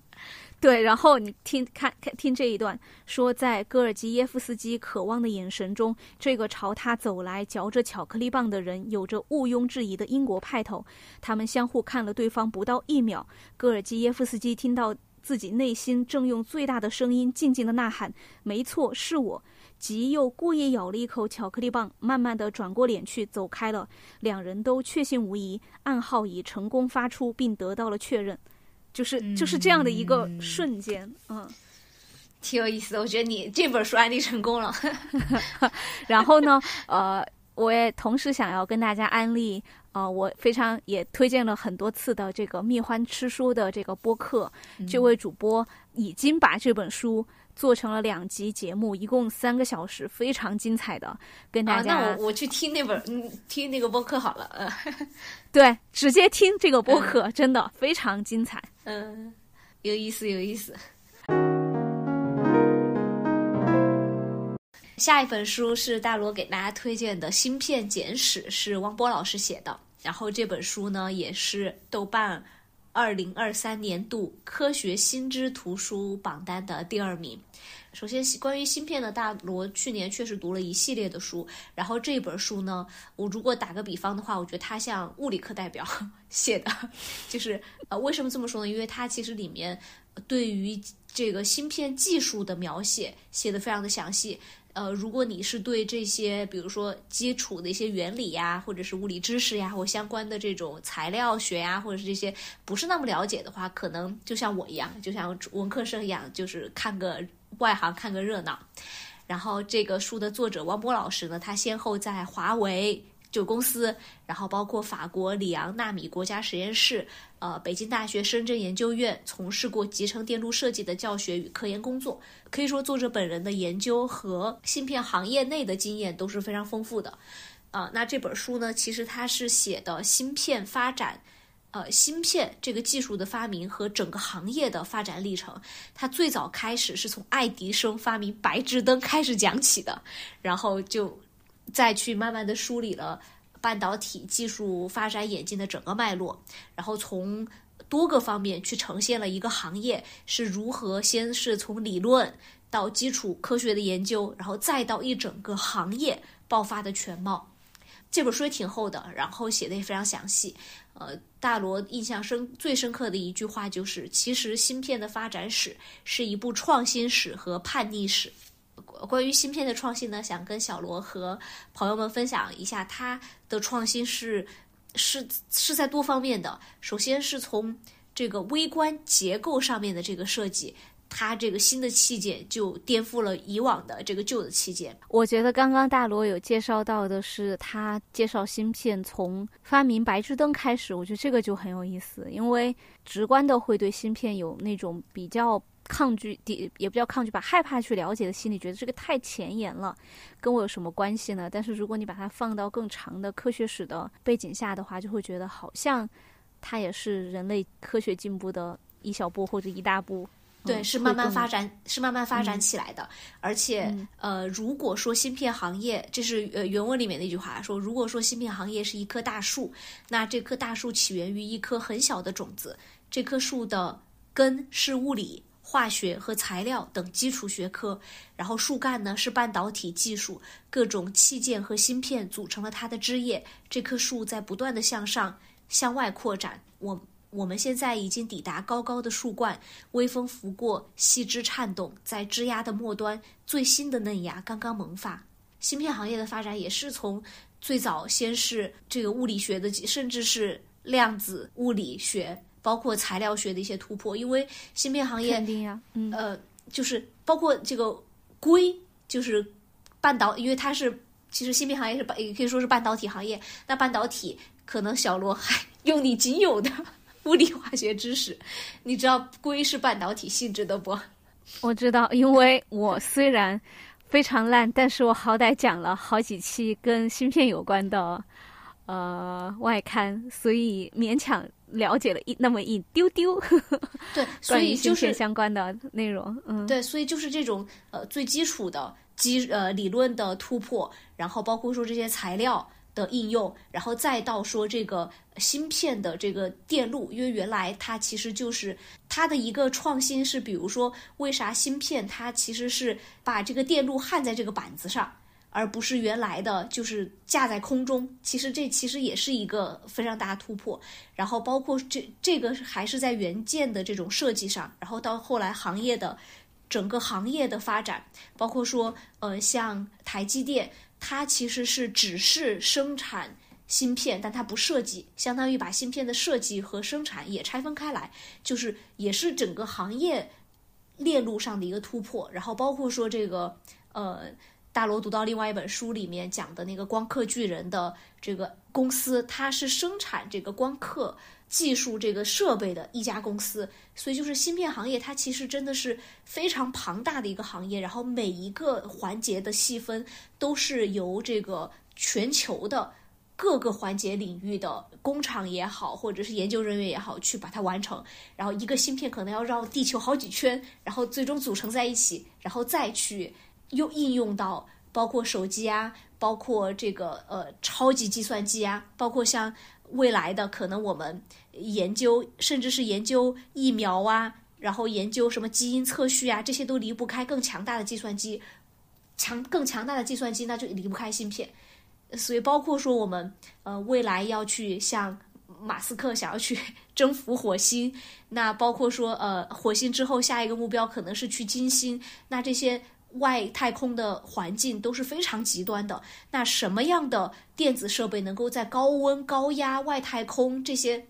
[SPEAKER 1] 对，然后你听看看听这一段，说在戈尔基耶夫斯基渴望的眼神中，这个朝他走来嚼着巧克力棒的人有着毋庸置疑的英国派头。他们相互看了对方不到一秒，戈尔基耶夫斯基听到自己内心正用最大的声音静静的呐喊：“没错，是我。”即又故意咬了一口巧克力棒，慢慢的转过脸去走开了。两人都确信无疑，暗号已成功发出，并得到了确认。就是就是这样的一个瞬间，嗯，
[SPEAKER 2] 挺有意思的。我觉得你这本书安利成功了。(laughs)
[SPEAKER 1] 然后呢，呃，我也同时想要跟大家安利，呃，我非常也推荐了很多次的这个蜜獾吃书的这个播客，这位主播已经把这本书做成了两集节目，一共三个小时，非常精彩的，跟大家。
[SPEAKER 2] 啊、那我我去听那本，嗯，听那个播客好了，嗯，(laughs)
[SPEAKER 1] 对，直接听这个播客，真的非常精彩。
[SPEAKER 2] 嗯，有意思，有意思。下一本书是大罗给大家推荐的《芯片简史》，是汪波老师写的。然后这本书呢，也是豆瓣二零二三年度科学新知图书榜单的第二名。首先，关于芯片的大罗去年确实读了一系列的书，然后这本书呢，我如果打个比方的话，我觉得它像物理课代表 (laughs) 写的，就是呃，为什么这么说呢？因为它其实里面对于这个芯片技术的描写写的非常的详细。呃，如果你是对这些，比如说基础的一些原理呀，或者是物理知识呀，或相关的这种材料学呀，或者是这些不是那么了解的话，可能就像我一样，就像文科生一样，就是看个外行，看个热闹。然后这个书的作者王波老师呢，他先后在华为。就公司，然后包括法国里昂纳米国家实验室，呃，北京大学深圳研究院从事过集成电路设计的教学与科研工作。可以说，作者本人的研究和芯片行业内的经验都是非常丰富的。啊，那这本书呢，其实它是写的芯片发展，呃，芯片这个技术的发明和整个行业的发展历程。它最早开始是从爱迪生发明白炽灯开始讲起的，然后就。再去慢慢的梳理了半导体技术发展演进的整个脉络，然后从多个方面去呈现了一个行业是如何先是从理论到基础科学的研究，然后再到一整个行业爆发的全貌。这本书也挺厚的，然后写的也非常详细。呃，大罗印象深最深刻的一句话就是：其实芯片的发展史是一部创新史和叛逆史。关于芯片的创新呢，想跟小罗和朋友们分享一下，它的创新是是是在多方面的。首先是从这个微观结构上面的这个设计。它这个新的器件就颠覆了以往的这个旧的器件。
[SPEAKER 1] 我觉得刚刚大罗有介绍到的是他介绍芯片从发明白炽灯开始，我觉得这个就很有意思，因为直观的会对芯片有那种比较抗拒，也不叫抗拒吧，害怕去了解的心理，觉得这个太前沿了，跟我有什么关系呢？但是如果你把它放到更长的科学史的背景下的话，就会觉得好像它也是人类科学进步的一小步或者一大步。
[SPEAKER 2] 对，是慢慢发展，是慢慢发展起来的。而且，呃，如果说芯片行业，这是呃原文里面的一句话说，如果说芯片行业是一棵大树，那这棵大树起源于一颗很小的种子，这棵树的根是物理、化学和材料等基础学科，然后树干呢是半导体技术，各种器件和芯片组成了它的枝叶。这棵树在不断的向上、向外扩展。我。我们现在已经抵达高高的树冠，微风拂过，细枝颤动，在枝丫的末端，最新的嫩芽刚刚萌发。芯片行业的发展也是从最早先是这个物理学的，甚至是量子物理学，包括材料学的一些突破。因为芯片行业
[SPEAKER 1] 肯定呀，嗯，
[SPEAKER 2] 呃，就是包括这个硅，就是半导，因为它是其实芯片行业是半，也可以说是半导体行业。那半导体可能小罗还 (laughs) 用你仅有的。物理化学知识，你知道硅是半导体性质的不？(laughs)
[SPEAKER 1] 我知道，因为我虽然非常烂，但是我好歹讲了好几期跟芯片有关的呃外刊，所以勉强了解了一那么一丢丢。(laughs)
[SPEAKER 2] 对，所以就是
[SPEAKER 1] 相关的内容。嗯，
[SPEAKER 2] 对，所以就是这种呃最基础的基呃理论的突破，然后包括说这些材料。的应用，然后再到说这个芯片的这个电路，因为原来它其实就是它的一个创新是，比如说为啥芯片它其实是把这个电路焊在这个板子上，而不是原来的就是架在空中。其实这其实也是一个非常大的突破。然后包括这这个还是在元件的这种设计上，然后到后来行业的整个行业的发展，包括说呃像台积电。它其实是只是生产芯片，但它不设计，相当于把芯片的设计和生产也拆分开来，就是也是整个行业链路上的一个突破。然后包括说这个，呃，大罗读到另外一本书里面讲的那个光刻巨人的这个公司，它是生产这个光刻。技术这个设备的一家公司，所以就是芯片行业，它其实真的是非常庞大的一个行业。然后每一个环节的细分都是由这个全球的各个环节领域的工厂也好，或者是研究人员也好，去把它完成。然后一个芯片可能要绕地球好几圈，然后最终组成在一起，然后再去又应用到包括手机啊，包括这个呃超级计算机啊，包括像。未来的可能，我们研究甚至是研究疫苗啊，然后研究什么基因测序啊，这些都离不开更强大的计算机，强更强大的计算机，那就离不开芯片。所以，包括说我们呃未来要去像马斯克 (laughs) 想要去征服火星，那包括说呃火星之后下一个目标可能是去金星，那这些。外太空的环境都是非常极端的，那什么样的电子设备能够在高温、高压、外太空这些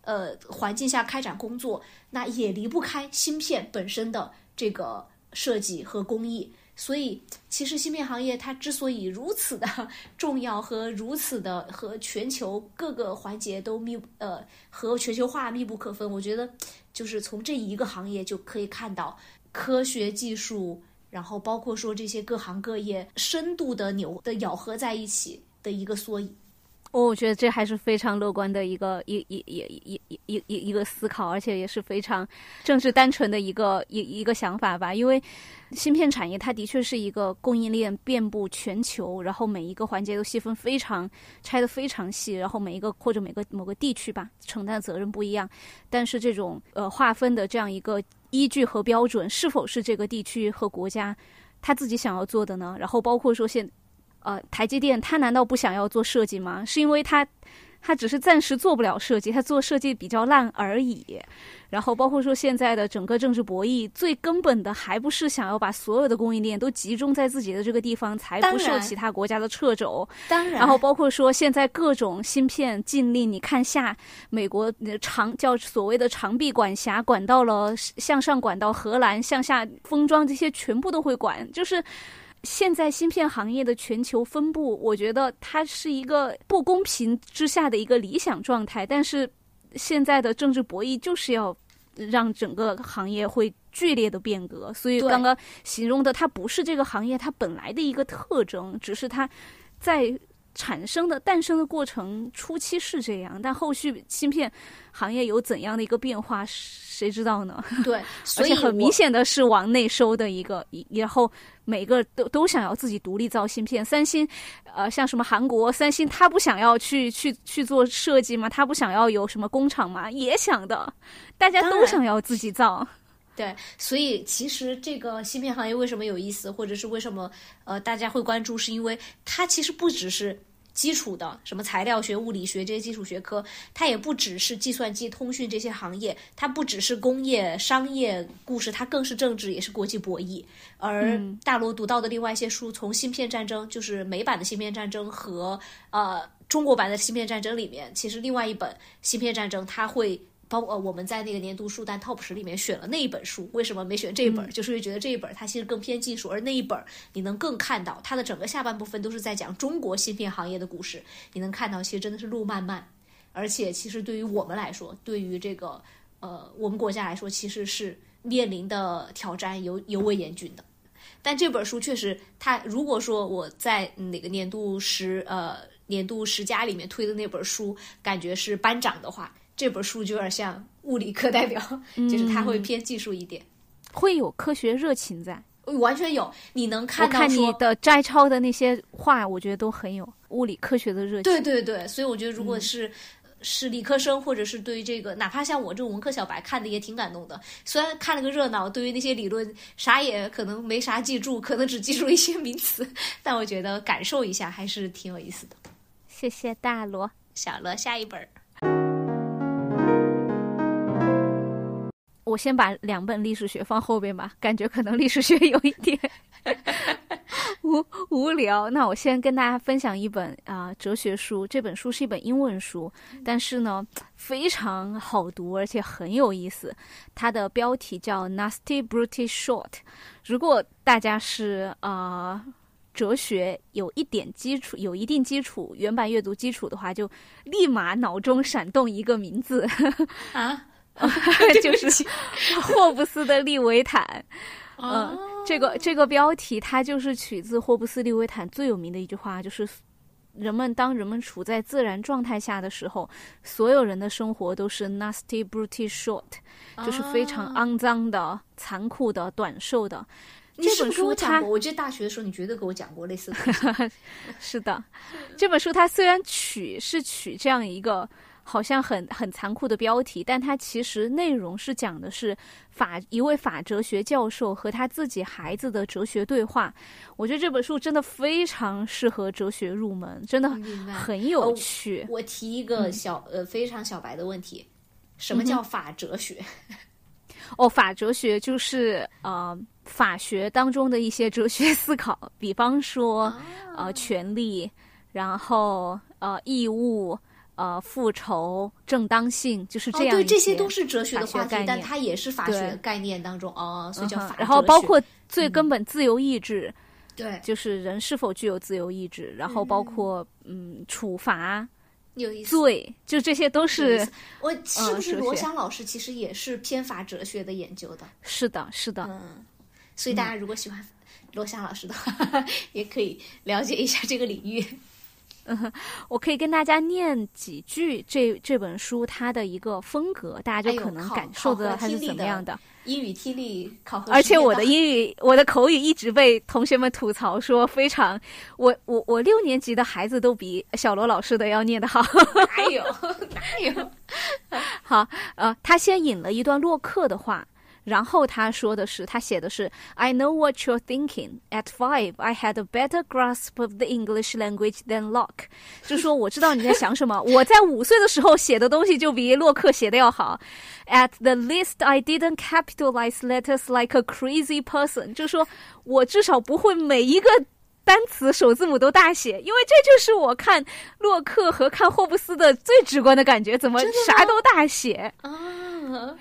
[SPEAKER 2] 呃环境下开展工作？那也离不开芯片本身的这个设计和工艺。所以，其实芯片行业它之所以如此的重要和如此的和全球各个环节都密呃和全球化密不可分，我觉得就是从这一个行业就可以看到科学技术。然后，包括说这些各行各业深度的牛的咬合在一起的一个缩影。
[SPEAKER 1] 哦，我觉得这还是非常乐观的一个一一一一一一一个思考，而且也是非常政治单纯的一个一一个想法吧。因为芯片产业它的确是一个供应链遍布全球，然后每一个环节都细分非常拆得非常细，然后每一个或者每个某个地区吧，承担责任不一样。但是这种呃划分的这样一个。依据和标准是否是这个地区和国家他自己想要做的呢？然后包括说现，呃，台积电他难道不想要做设计吗？是因为他他只是暂时做不了设计，他做设计比较烂而已。然后包括说现在的整个政治博弈，最根本的还不是想要把所有的供应链都集中在自己的这个地方，才不受其他国家的掣肘。
[SPEAKER 2] 当然，
[SPEAKER 1] 然后包括说现在各种芯片禁令，你看下美国长叫所谓的长臂管辖，管到了向上管到荷兰，向下封装这些全部都会管，就是。现在芯片行业的全球分布，我觉得它是一个不公平之下的一个理想状态。但是现在的政治博弈就是要让整个行业会剧烈的变革，所以刚刚形容的它不是这个行业它本来的一个特征，只是它在。产生的诞生的过程初期是这样，但后续芯片行业有怎样的一个变化，谁知道呢？(laughs)
[SPEAKER 2] 对，
[SPEAKER 1] 所以很明显的是往内收的一个，然后每个都都想要自己独立造芯片。三星，呃，像什么韩国三星，他不想要去去去做设计吗？他不想要有什么工厂吗？也想的，大家都想要自己造。
[SPEAKER 2] 对，所以其实这个芯片行业为什么有意思，或者是为什么呃大家会关注，是因为它其实不只是基础的什么材料学、物理学这些基础学科，它也不只是计算机、通讯这些行业，它不只是工业、商业故事，它更是政治，也是国际博弈。而大罗读到的另外一些书，从芯片战争，就是美版的芯片战争和呃中国版的芯片战争里面，其实另外一本芯片战争，它会。包括我们在那个年度书单 TOP 十里面选了那一本书，为什么没选这一本？就是因为觉得这一本它其实更偏技术，而那一本你能更看到它的整个下半部分都是在讲中国芯片行业的故事。你能看到，其实真的是路漫漫，而且其实对于我们来说，对于这个呃我们国家来说，其实是面临的挑战尤尤为严峻的。但这本书确实，它如果说我在哪个年度十呃年度十佳里面推的那本书，感觉是班长的话。这本书就有点像物理课代表，(laughs) 就是它会偏技术一点，
[SPEAKER 1] 会有科学热情在，
[SPEAKER 2] 完全有。你能看
[SPEAKER 1] 到你的摘抄的那些话，我觉得都很有物理科学的热情。
[SPEAKER 2] 对对对，所以我觉得如果是是理科生，或者是对于这个，哪怕像我这种文科小白，看的也挺感动的。虽然看了个热闹，对于那些理论啥也可能没啥记住，可能只记住一些名词，(laughs) 但我觉得感受一下还是挺有意思的。
[SPEAKER 1] 谢谢大罗，
[SPEAKER 2] 小罗，下一本。
[SPEAKER 1] 我先把两本历史学放后边吧，感觉可能历史学有一点 (laughs) 无无聊。那我先跟大家分享一本啊哲学书，这本书是一本英文书，但是呢非常好读，而且很有意思。它的标题叫《Nasty British Short》。如果大家是啊哲学有一点基础、有一定基础、原版阅读基础的话，就立马脑中闪动一个名字
[SPEAKER 2] 啊。(laughs) (laughs)
[SPEAKER 1] 就是霍布斯的利维坦，嗯，这个这个标题它就是取自霍布斯利维坦最有名的一句话，就是人们当人们处在自然状态下的时候，所有人的生活都是 nasty, brutish, short，就是非常肮脏的、残酷的、短寿的。
[SPEAKER 2] 这本书他，我记得大学的时候你绝对给我讲过类似的。(laughs)
[SPEAKER 1] 是的，这本书它虽然取是取这样一个。好像很很残酷的标题，但它其实内容是讲的是法一位法哲学教授和他自己孩子的哲学对话。我觉得这本书真的非常适合哲学入门，真的很有趣。
[SPEAKER 2] 我提一个小呃非常小白的问题：什么叫法哲学？
[SPEAKER 1] 哦，法哲学就是呃法学当中的一些哲学思考，比方说呃权利，然后呃义务。呃，复仇、正当性就是这样。
[SPEAKER 2] 对，这些都是哲学的话题，但它也是法学概念当中哦，所以叫法。
[SPEAKER 1] 然后包括最根本自由意志，
[SPEAKER 2] 对，
[SPEAKER 1] 就是人是否具有自由意志。然后包括嗯，处罚、
[SPEAKER 2] 有意思，
[SPEAKER 1] 罪，就这些都是。
[SPEAKER 2] 我是不是罗翔老师其实也是偏法哲学的研究的？
[SPEAKER 1] 是的，是的。
[SPEAKER 2] 嗯，所以大家如果喜欢罗翔老师的话，(laughs) 也可以了解一下这个领域。
[SPEAKER 1] 嗯，(laughs) 我可以跟大家念几句这这本书它的一个风格，大家就可能感受得到它是怎么样的。
[SPEAKER 2] 英语听力考核，
[SPEAKER 1] 而且我的英语，我的口语一直被同学们吐槽说非常，我我我六年级的孩子都比小罗老师的要念得好。
[SPEAKER 2] 哪有哪有？(laughs) (laughs)
[SPEAKER 1] 好，呃，他先引了一段洛克的话。然后他说的是，他写的是，I know what you're thinking. At five, I had a better grasp of the English language than Locke. 就说我知道你在想什么。我在五岁的时候写的东西就比洛克写的要好。At the least, I didn't capitalize letters like a crazy person. 就说我至少不会每一个。单词首字母都大写，因为这就是我看洛克和看霍布斯的最直观的感觉。怎么啥都大写
[SPEAKER 2] 啊？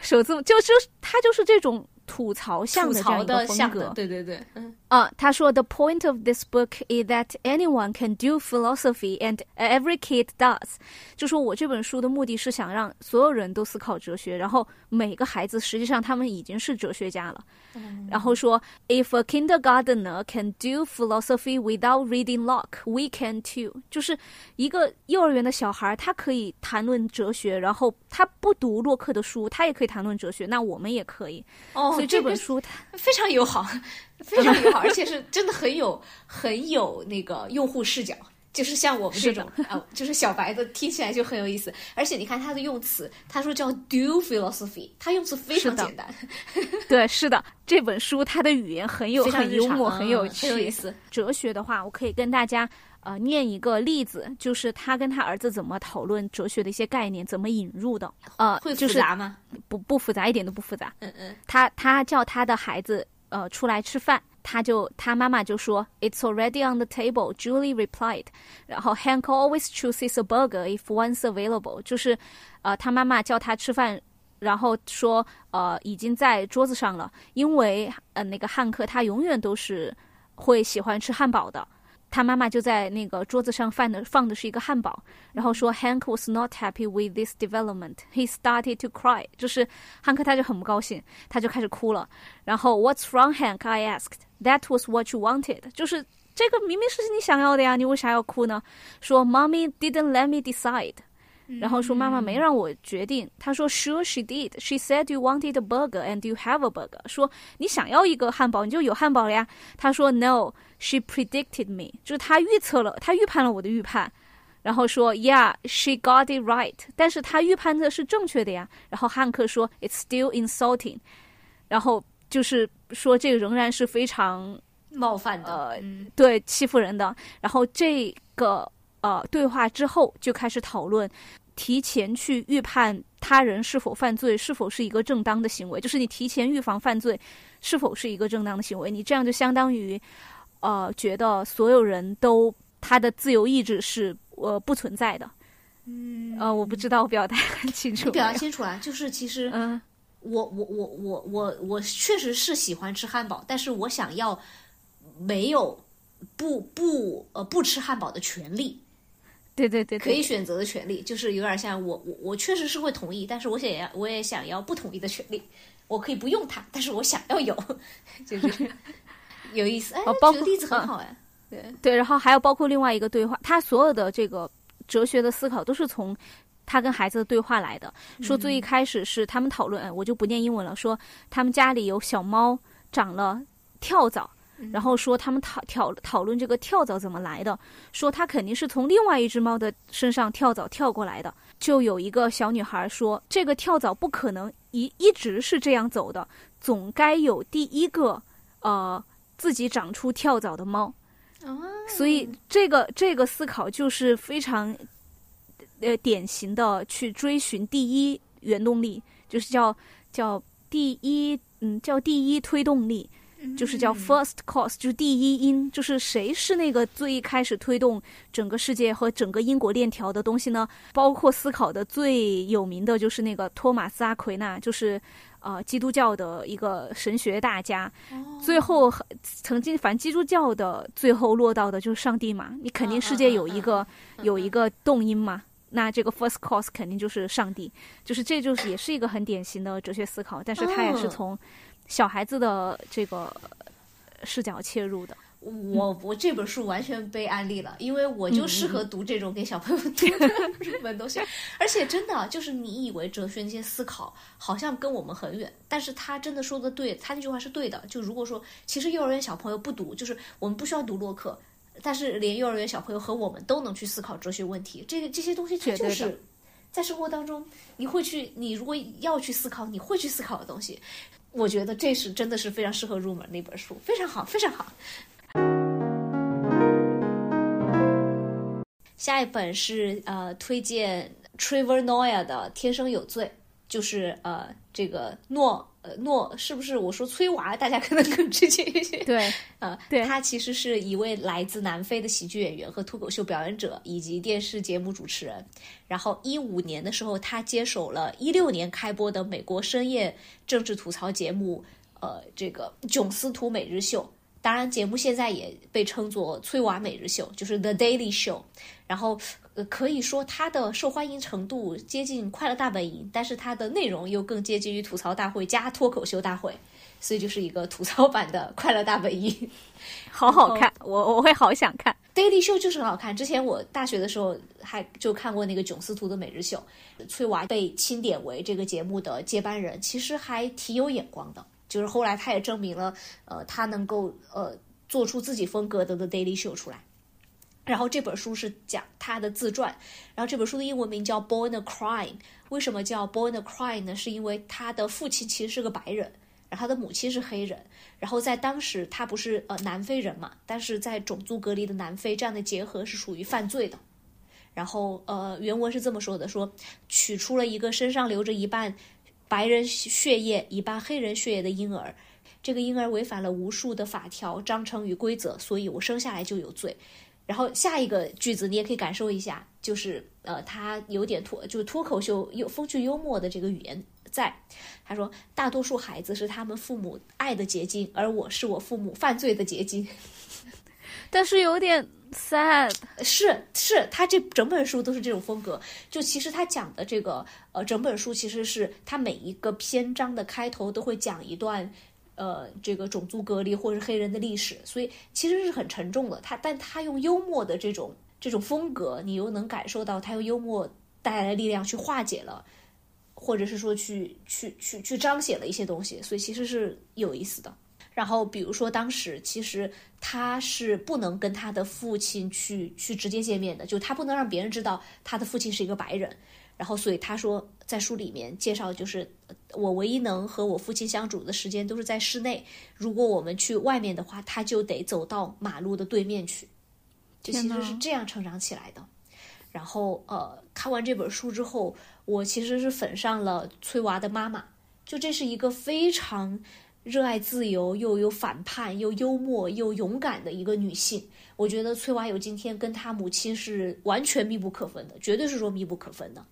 [SPEAKER 1] 首字母就就他就是这种。吐槽向
[SPEAKER 2] 的
[SPEAKER 1] 这样一个风格，
[SPEAKER 2] 对对对，嗯
[SPEAKER 1] 啊，他说，The point of this book is that anyone can do philosophy and every kid does。就说我这本书的目的是想让所有人都思考哲学，然后每个孩子实际上他们已经是哲学家了。然后说，If a kindergartner can do philosophy without reading Locke, we can too。就是一个幼儿园的小孩，他可以谈论哲学，然后他不读洛克的书，他也可以谈论哲学，那我们也可以。
[SPEAKER 2] 哦。
[SPEAKER 1] 所以这本书它
[SPEAKER 2] 非常友好，非常友好，而且是真的很有很有那个用户视角，就是像我们这种啊，就是小白的听起来就很有意思。而且你看他的用词，他说叫 do philosophy，他用词非常简单。
[SPEAKER 1] 对，是的，这本书它的语言很有很幽默，很有趣，
[SPEAKER 2] 很有意思。
[SPEAKER 1] 哲学的话，我可以跟大家。呃，念一个例子，就是他跟他儿子怎么讨论哲学的一些概念，怎么引入的。呃，
[SPEAKER 2] 会复杂吗？
[SPEAKER 1] 不，不复杂，一点都不复杂。
[SPEAKER 2] 嗯嗯。
[SPEAKER 1] 他他叫他的孩子呃出来吃饭，他就他妈妈就说 It's already on the table. Julie replied. 然后 Hank always chooses a burger if one's available. 就是呃他妈妈叫他吃饭，然后说呃已经在桌子上了，因为呃那个汉克他永远都是会喜欢吃汉堡的。他妈妈就在那个桌子上放的放的是一个汉堡，然后说 Hank was not happy with this development. He started to cry. 就是汉克他就很不高兴，他就开始哭了。然后 What's wrong, Hank? I asked. That was what you wanted. 就是这个明明是你想要的呀，你为啥要哭呢？说 Mommy didn't let me decide. 然后说妈妈没让我决定。她说 Sure she did. She said you wanted a burger and you have a burger. 说你想要一个汉堡，你就有汉堡了呀。她说 No, she predicted me. 就是她预测了，她预判了我的预判。然后说 Yeah, she got it right. 但是她预判的是正确的呀。然后汉克说 It's still insulting. 然后就是说这个仍然是非常
[SPEAKER 2] 冒犯的，
[SPEAKER 1] 呃，对欺负人的。然后这个。呃，对话之后就开始讨论，提前去预判他人是否犯罪，是否是一个正当的行为。就是你提前预防犯罪，是否是一个正当的行为？你这样就相当于，呃，觉得所有人都他的自由意志是呃不存在的。
[SPEAKER 2] 嗯，
[SPEAKER 1] 呃，我不知道我表达很清楚。
[SPEAKER 2] 表达清楚啊，就是其实，
[SPEAKER 1] 嗯，
[SPEAKER 2] 我我我我我我确实是喜欢吃汉堡，但是我想要没有不不呃不吃汉堡的权利。
[SPEAKER 1] 对对对，
[SPEAKER 2] 可以选择的权利，就是有点像我我我确实是会同意，但是我想要我也想要不同意的权利，我可以不用它，但是我想要有，就是 (laughs) 有意思。哎，举个例子很好哎，对
[SPEAKER 1] 对，然后还有包括另外一个对话，他所有的这个哲学的思考都是从他跟孩子的对话来的。说最一开始是他们讨论，我就不念英文了，说他们家里有小猫长了跳蚤。然后说他们讨讨讨论这个跳蚤怎么来的，说它肯定是从另外一只猫的身上跳蚤跳过来的。就有一个小女孩说，这个跳蚤不可能一一直是这样走的，总该有第一个呃自己长出跳蚤的猫。所以这个这个思考就是非常呃典型的去追寻第一原动力，就是叫叫第一嗯叫第一推动力。就是叫 first cause，就是第一因，就是谁是那个最开始推动整个世界和整个因果链条的东西呢？包括思考的最有名的就是那个托马斯阿奎那，就是呃基督教的一个神学大家。最后曾经反正基督教的最后落到的就是上帝嘛，你肯定世界有一个有一个动因嘛，那这个 first cause 肯定就是上帝，就是这就是也是一个很典型的哲学思考，但是它也是从。小孩子的这个视角切入的，
[SPEAKER 2] 我我这本书完全被安利了，因为我就适合读这种给小朋友读的入门东西，(laughs) 而且真的就是你以为哲学那些思考好像跟我们很远，但是他真的说的对，他那句话是对的。就如果说其实幼儿园小朋友不读，就是我们不需要读洛克，但是连幼儿园小朋友和我们都能去思考哲学问题，这个这些东西它就是。在生活当中，你会去，你如果要去思考，你会去思考的东西，我觉得这是真的是非常适合入门的一本书，非常好，非常好。下一本是呃推荐 Trevor Noya 的《天生有罪》，就是呃这个诺呃诺是不是我说崔娃，大家可能更直接一些。
[SPEAKER 1] 对，
[SPEAKER 2] 呃，
[SPEAKER 1] 对
[SPEAKER 2] 他其实是一位来自南非的喜剧演员和脱口秀表演者，以及电视节目主持人。然后一五年的时候，他接手了一六年开播的美国深夜政治吐槽节目，呃，这个囧斯图每日秀。当然，节目现在也被称作崔娃每日秀，就是 The Daily Show。然后，呃，可以说它的受欢迎程度接近《快乐大本营》，但是它的内容又更接近于吐槽大会加脱口秀大会，所以就是一个吐槽版的《快乐大本营》。(laughs)
[SPEAKER 1] 好好看，我我会好想看。
[SPEAKER 2] Daily Show 就是很好看。之前我大学的时候还就看过那个囧斯图的每日秀，崔娃被钦点为这个节目的接班人，其实还挺有眼光的。就是后来他也证明了，呃，他能够呃做出自己风格的的 Daily Show 出来。然后这本书是讲他的自传，然后这本书的英文名叫《Born a Crime》。为什么叫 Born a Crime 呢？是因为他的父亲其实是个白人，然后他的母亲是黑人。然后在当时他不是呃南非人嘛，但是在种族隔离的南非，这样的结合是属于犯罪的。然后呃原文是这么说的：说取出了一个身上流着一半白人血液、一半黑人血液的婴儿。这个婴儿违反了无数的法条、章程与规则，所以我生下来就有罪。然后下一个句子你也可以感受一下，就是呃，他有点脱，就是脱口秀有风趣幽默的这个语言在。他说，大多数孩子是他们父母爱的结晶，而我是我父母犯罪的结晶。
[SPEAKER 1] 但是有点 sad，
[SPEAKER 2] 是是，他这整本书都是这种风格。就其实他讲的这个呃，整本书其实是他每一个篇章的开头都会讲一段。呃，这个种族隔离或者是黑人的历史，所以其实是很沉重的。他，但他用幽默的这种这种风格，你又能感受到他用幽默带来的力量去化解了，或者是说去去去去彰显了一些东西，所以其实是有意思的。然后比如说当时其实他是不能跟他的父亲去去直接见面的，就他不能让别人知道他的父亲是一个白人。然后，所以他说，在书里面介绍，就是我唯一能和我父亲相处的时间都是在室内。如果我们去外面的话，他就得走到马路的对面去。就其实是这样成长起来的。然后，呃，看完这本书之后，我其实是粉上了崔娃的妈妈。就这是一个非常热爱自由，又有反叛，又幽默，又勇敢的一个女性。我觉得崔娃有今天跟她母亲是完全密不可分的，绝对是说密不可分的。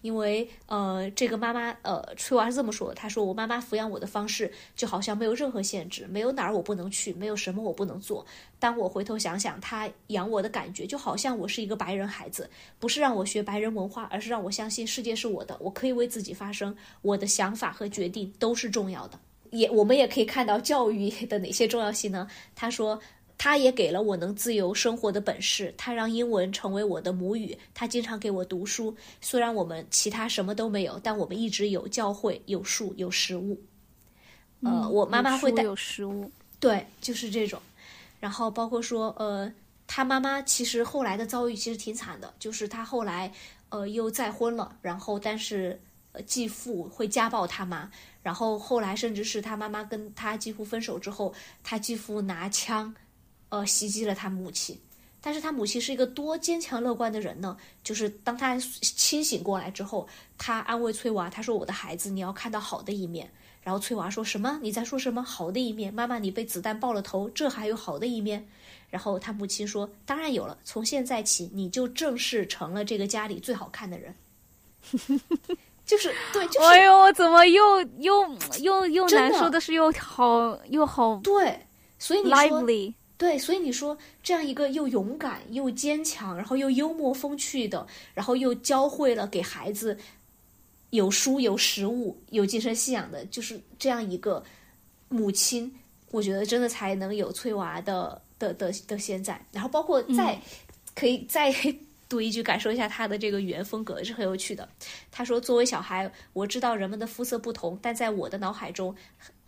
[SPEAKER 2] 因为呃，这个妈妈呃，崔娃是这么说的，她说我妈妈抚养我的方式就好像没有任何限制，没有哪儿我不能去，没有什么我不能做。当我回头想想，她养我的感觉就好像我是一个白人孩子，不是让我学白人文化，而是让我相信世界是我的，我可以为自己发声，我的想法和决定都是重要的。也我们也可以看到教育的哪些重要性呢？(laughs) 她说。他也给了我能自由生活的本事，他让英文成为我的母语，他经常给我读书。虽然我们其他什么都没有，但我们一直有教会、有树、有食物。呃，我妈妈会带
[SPEAKER 1] 有食物，
[SPEAKER 2] 对，就是这种。然后包括说，呃，他妈妈其实后来的遭遇其实挺惨的，就是他后来呃又再婚了，然后但是呃继父会家暴他妈，然后后来甚至是他妈妈跟他继父分手之后，他继父拿枪。呃，袭击了他母亲，但是他母亲是一个多坚强乐观的人呢。就是当他清醒过来之后，他安慰翠娃，他说：“我的孩子，你要看到好的一面。”然后翠娃说什么？你在说什么好的一面？妈妈，你被子弹爆了头，这还有好的一面？然后他母亲说：“当然有了，从现在起，你就正式成了这个家里最好看的人。”就是对，就是。
[SPEAKER 1] 哎呦，我怎么又又又又难受的是又好又好
[SPEAKER 2] 对，所以你说。
[SPEAKER 1] lively。
[SPEAKER 2] 对，所以你说这样一个又勇敢又坚强，然后又幽默风趣的，然后又教会了给孩子有书、有食物、有精神信仰的，就是这样一个母亲，我觉得真的才能有翠娃的的的的现在。然后包括再、
[SPEAKER 1] 嗯、
[SPEAKER 2] 可以再读一句，感受一下他的这个语言风格是很有趣的。他说：“作为小孩，我知道人们的肤色不同，但在我的脑海中。”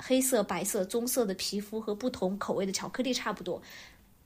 [SPEAKER 2] 黑色、白色、棕色的皮肤和不同口味的巧克力差不多。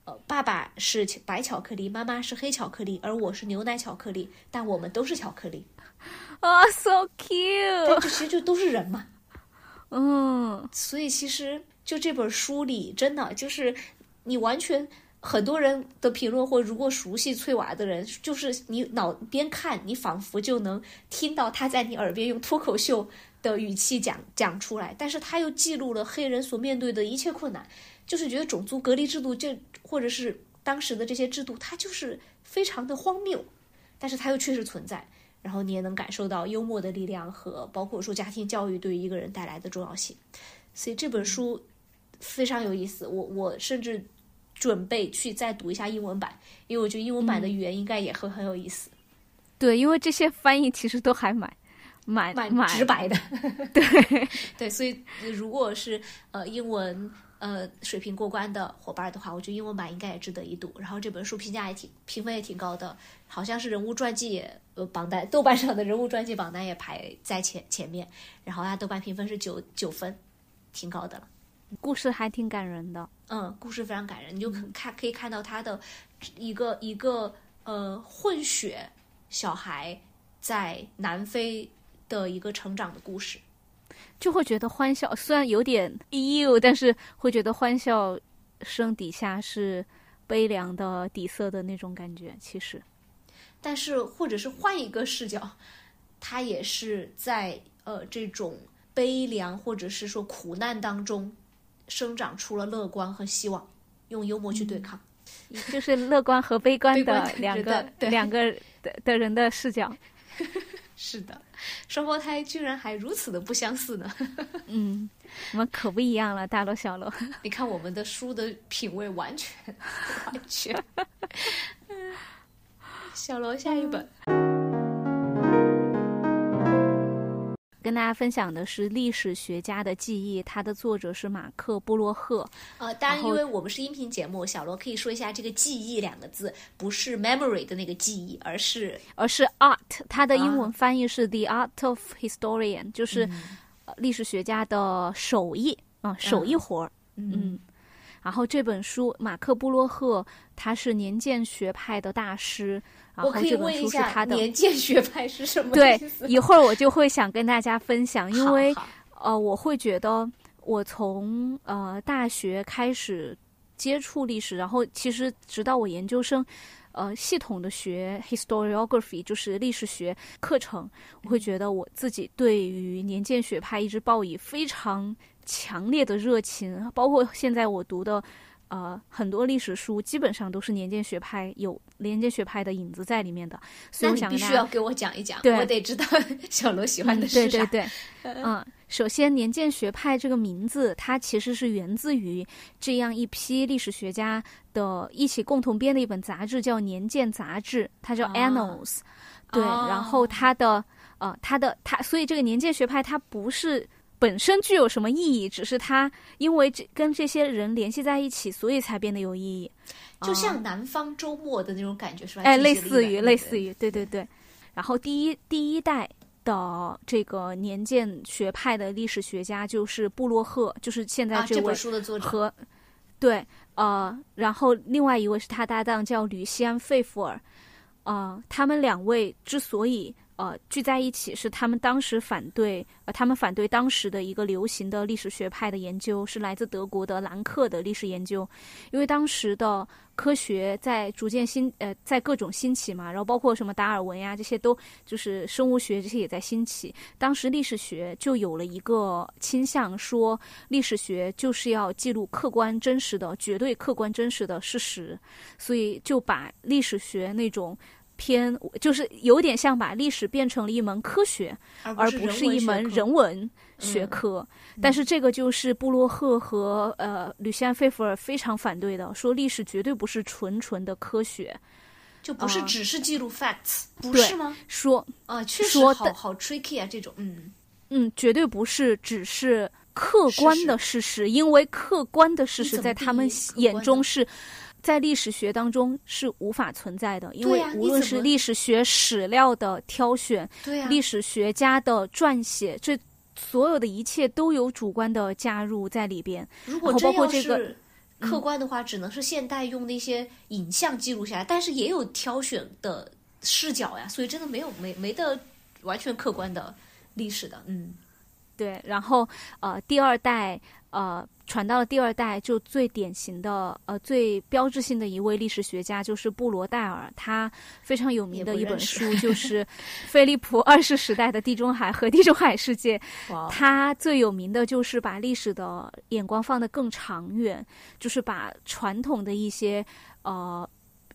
[SPEAKER 2] 呃，爸爸是白巧克力，妈妈是黑巧克力，而我是牛奶巧克力，但我们都是巧克力。(laughs)
[SPEAKER 1] 啊，so cute。
[SPEAKER 2] 这其实就都是人嘛。(laughs)
[SPEAKER 1] 嗯，
[SPEAKER 2] 所以其实就这本书里，真的就是你完全很多人的评论，或如果熟悉翠娃的人，就是你脑边看，你仿佛就能听到他在你耳边用脱口秀的语气讲讲出来。但是他又记录了黑人所面对的一切困难，就是觉得种族隔离制度这或者是当时的这些制度，它就是非常的荒谬，但是它又确实存在。然后你也能感受到幽默的力量和包括说家庭教育对于一个人带来的重要性，所以这本书非常有意思。我我甚至准备去再读一下英文版，因为我觉得英文版的语言应该也会很有意思，
[SPEAKER 1] 对，因为这些翻译其实都还蛮蛮
[SPEAKER 2] 蛮直白的。(laughs)
[SPEAKER 1] 对
[SPEAKER 2] 对，所以如果是呃英文呃水平过关的伙伴的话，我觉得英文版应该也值得一读。然后这本书评价也挺评分也挺高的，好像是人物传记也呃榜单豆瓣上的人物传记榜单也排在前前面，然后它豆瓣评分是九九分，挺高的了。
[SPEAKER 1] 故事还挺感人的。
[SPEAKER 2] 嗯，故事非常感人，你就可看可以看到他的一个一个呃混血小孩在南非的一个成长的故事。
[SPEAKER 1] 就会觉得欢笑，虽然有点 you，但是会觉得欢笑声底下是悲凉的底色的那种感觉。其实，
[SPEAKER 2] 但是或者是换一个视角，他也是在呃这种悲凉或者是说苦难当中生长出了乐观和希望，用幽默去对抗。
[SPEAKER 1] 就是乐观和悲观
[SPEAKER 2] 的
[SPEAKER 1] 的两个
[SPEAKER 2] 的
[SPEAKER 1] 两个的的人的视角。(laughs)
[SPEAKER 2] 是的，双胞胎居然还如此的不相似呢。(laughs)
[SPEAKER 1] 嗯，我们可不一样了，大罗小罗。(laughs)
[SPEAKER 2] 你看我们的书的品味完全完全。小罗下一本。
[SPEAKER 1] 跟大家分享的是历史学家的记忆，它的作者是马克·布洛赫。
[SPEAKER 2] 呃，当然，因为我们是音频节目，小罗可以说一下这个“记忆”两个字，不是 memory 的那个记忆，而是
[SPEAKER 1] 而是 art，它的英
[SPEAKER 2] 啊
[SPEAKER 1] 文翻译是 the art of historian，就是呃历史学家的手艺啊、手艺活儿。嗯，然后这本书，马克·布洛赫他是年鉴学派的大师，然后
[SPEAKER 2] 我可以
[SPEAKER 1] 这本
[SPEAKER 2] 问一下，
[SPEAKER 1] 书是他的。
[SPEAKER 2] 年鉴学派是什么
[SPEAKER 1] 对？，一会儿我就会想跟大家分享，因为呃，我会觉得我从呃大学开始接触历史，然后其实直到我研究生，呃，系统的学 historiography，就是历史学课程，我会觉得我自己对于年鉴学派一直抱以非常强烈的热情，包括现在我读的。呃，很多历史书基本上都是年鉴学派有年鉴学派的影子在里面的，所以
[SPEAKER 2] 那你必须要给我讲一讲，
[SPEAKER 1] 对
[SPEAKER 2] 我得知道小罗喜欢的
[SPEAKER 1] 嗯、
[SPEAKER 2] 是啥。
[SPEAKER 1] 对对对，(laughs) 嗯，首先年鉴学派这个名字，它其实是源自于这样一批历史学家的一起共同编的一本杂志，叫《年鉴杂志》，它叫
[SPEAKER 2] 啊
[SPEAKER 1] Annals。对，然后
[SPEAKER 2] 哦
[SPEAKER 1] 它的呃，它的它，所以这个年鉴学派它不是。本身具有什么意义？只是它因为这跟这些人联系在一起，所以才变得有意义。
[SPEAKER 2] 就像南方周末的那种感觉，是吧？
[SPEAKER 1] 哎，类似于，类似于，对对对。然后第一第一代的这个年鉴学派的历史学家就是布洛赫，就是现在
[SPEAKER 2] 啊，这
[SPEAKER 1] 位
[SPEAKER 2] 本书的作者
[SPEAKER 1] 和、对呃，然后另外一位是他搭档叫吕西安·费弗尔，呃，他们两位之所以呃聚在一起，是他们当时反对呃他们反对当时的一个流行的历史学派的研究，是来自德国的兰克的历史研究，因为当时的科学在逐渐兴呃在各种兴起嘛，然后包括什么达尔文呀这些都就是生物学这些也在兴起，当时历史学就有了一个倾向，说历史学就是要记录客观真实的、绝对客观真实的事实，所以就把历史学那种偏，就是有点像把历史变成了一门科学，而
[SPEAKER 2] 而
[SPEAKER 1] 不是一门
[SPEAKER 2] 人文学科。
[SPEAKER 1] 但是这个就是布洛赫和呃吕西安·费弗尔非常反对的，说历史绝对不是纯纯的科学，
[SPEAKER 2] 就不是
[SPEAKER 1] 啊
[SPEAKER 2] 只是记录 facts，不是吗？
[SPEAKER 1] 说
[SPEAKER 2] 啊，确实
[SPEAKER 1] 说的
[SPEAKER 2] 好好 tricky 啊，这种，嗯，
[SPEAKER 1] 嗯，绝对不是只是客观的事实，因为客观的事实在他们眼中是。在历史学当中是无法存在的，因为无论是历史学史料的挑选、
[SPEAKER 2] 对呀、
[SPEAKER 1] 历史学家的撰写，这所有的一切都有主观的加入在里边。
[SPEAKER 2] 如果真要
[SPEAKER 1] 包括这个
[SPEAKER 2] 是客观的话，只能是现代用那些影像记录下来，但是也有挑选的视角呀，所以真的没有没没得完全客观的历史的，嗯，
[SPEAKER 1] 对。然后呃，第二代呃。传到了第二代，就最典型的、呃最标志性的一位历史学家就是布罗代尔，他非常有名的一本书就是 (laughs)《菲利普二世时代的地中海和地中海世界》。他最有名的就是把历史的眼光放得更长远，就是把传统的一些呃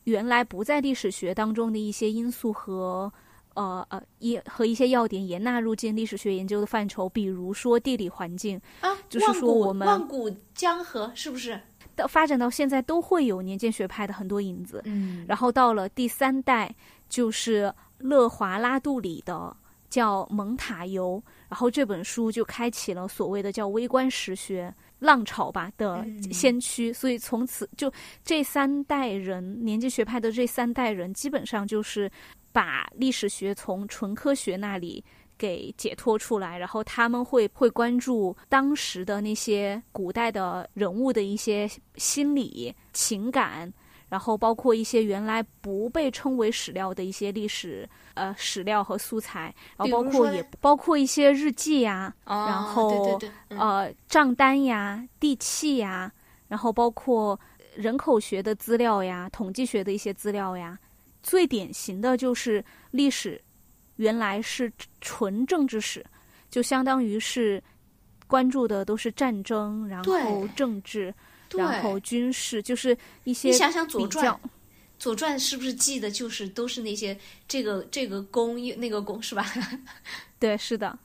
[SPEAKER 1] 原来不在历史学当中的一些因素和。呃呃，也和一些要点也纳入进历史学研究的范畴，比如说地理环境
[SPEAKER 2] 啊，
[SPEAKER 1] 就是说我们
[SPEAKER 2] 万古江河是不是？
[SPEAKER 1] 到发展到现在都会有年鉴学派的很多影子。
[SPEAKER 2] 嗯，
[SPEAKER 1] 然后到了第三代，就是勒华拉杜里的叫蒙塔尤，然后这本书就开启了所谓的叫微观史学浪潮吧的先驱。所以从此就这三代人年鉴学派的这三代人，基本上就是。把历史学从纯科学那里给解脱出来，然后他们会会关注当时的那些古代的人物的一些心理情感，然后包括一些原来不被称为史料的一些历史呃史料和素材，然后包括也包括一些日记呀，然后呃账单呀、地契呀，然后包括人口学的资料呀、统计学的一些资料呀。最典型的就是历史，原来是纯政治史，就相当于是关注的都是战争，然后政治，然后军事，就是一些。
[SPEAKER 2] 你想想《左传》，《左传》是不是记的就是都是那些这个这个公那个公是吧？(laughs)
[SPEAKER 1] 对，是的。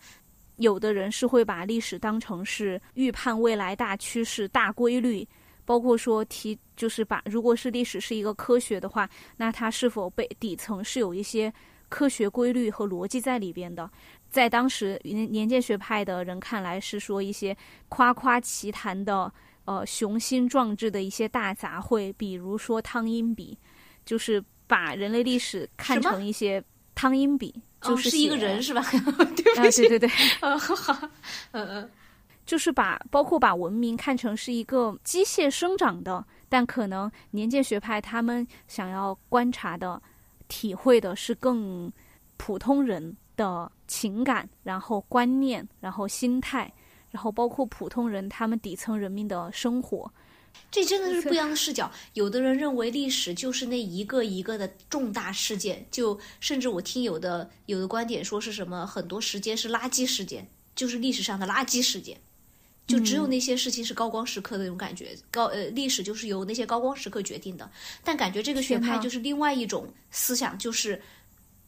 [SPEAKER 1] 有的人是会把历史当成是预判未来大趋势、大规律。包括说提，就是把，如果是历史是一个科学的话，那它是否被底层是有一些科学规律和逻辑在里边的？在当时年年鉴学派的人看来，是说一些夸夸其谈的，呃，雄心壮志的一些大杂烩，比如说汤因比，就是把人类历史看成一些汤因比，就是
[SPEAKER 2] 一个人是吧？(laughs) 对不
[SPEAKER 1] 起，对对对，(laughs)
[SPEAKER 2] 嗯好，嗯嗯。
[SPEAKER 1] 就是把包括把文明看成是一个机械生长的，但可能年鉴学派他们想要观察的、体会的是更普通人的情感，然后观念，然后心态，然后包括普通人他们底层人民的生活。
[SPEAKER 2] 这真的是不一样的视角。有的人认为历史就是那一个一个的重大事件，就甚至我听有的有的观点说是什么很多时间是垃圾事件，就是历史上的垃圾事件。就只有那些事情是高光时刻的那种感觉，高呃历史就是由那些高光时刻决定的。但感觉这个学派就是另外一种思想，就是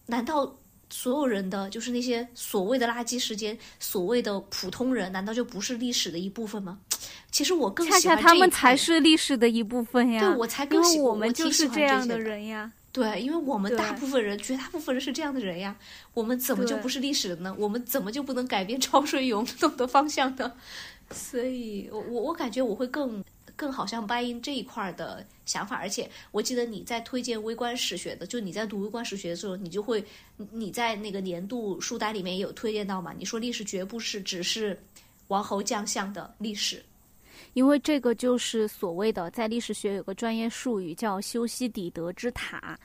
[SPEAKER 2] 难道所有人的就是那些所谓的垃圾时间，所谓的普通人，难道就不是历史的一部分吗？其实我更喜欢
[SPEAKER 1] 他们才是历史的一部分呀。
[SPEAKER 2] 对我才更喜
[SPEAKER 1] 欢我们就是
[SPEAKER 2] 这
[SPEAKER 1] 样的人呀。
[SPEAKER 2] 对，因为我们大部分人，绝大部分人是这样的人呀。我们怎么就不是历史的呢？我们怎么就不能改变 (laughs) 潮水涌动 (laughs) 的方向呢？所以，我我我感觉我会更更好像掰音这一块的想法，而且我记得你在推荐微观史学的，就你在读微观史学的时候，你就会你在那个年度书单里面也有推荐到嘛？你说历史绝不是只是王侯将相的历史，
[SPEAKER 1] 因为这个就是所谓的在历史学有个专业术语叫修昔底德之塔。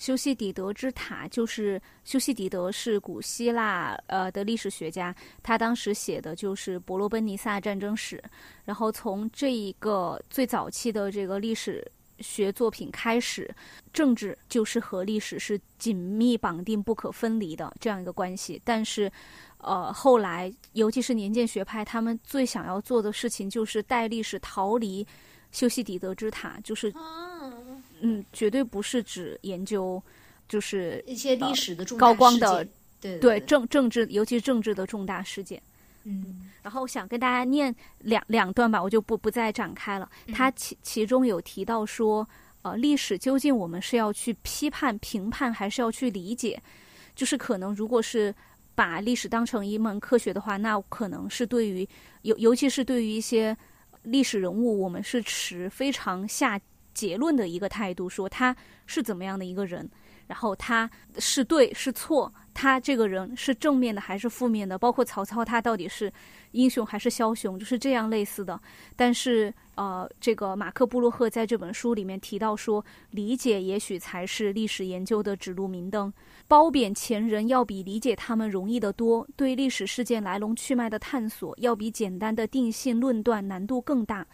[SPEAKER 1] 修昔底德之塔就是修昔底德是古希腊呃的历史学家，他当时写的就是伯罗奔尼撒战争史。然后从这一个最早期的这个历史学作品开始，政治就是和历史是紧密绑定、不可分离的这样一个关系。但是，呃，后来尤其是年鉴学派，他们最想要做的事情就是带历史逃离修昔底德之塔，就是。嗯，绝对不是指研究，就是
[SPEAKER 2] 一些历史的
[SPEAKER 1] 高光的，
[SPEAKER 2] 对
[SPEAKER 1] 对政政治，尤其是政治的重大事件。
[SPEAKER 2] 嗯，
[SPEAKER 1] 然后想跟大家念两两段吧，我就不不再展开了。他其其中有提到说，呃，历史究竟我们是要去批判、评判，还是要去理解？就是可能如果是把历史当成一门科学的话，那可能是对于尤尤其是对于一些历史人物，我们是持非常下。结论的一个态度，说他是怎么样的一个人，然后他是对是错，他这个人是正面的还是负面的，包括曹操他到底是英雄还是枭雄，就是这样类似的。但是呃，这个马克布洛赫在这本书里面提到说，理解也许才是历史研究的指路明灯。褒贬前人要比理解他们容易得多，对历史事件来龙去脉的探索要比简单的定性论断难度更大。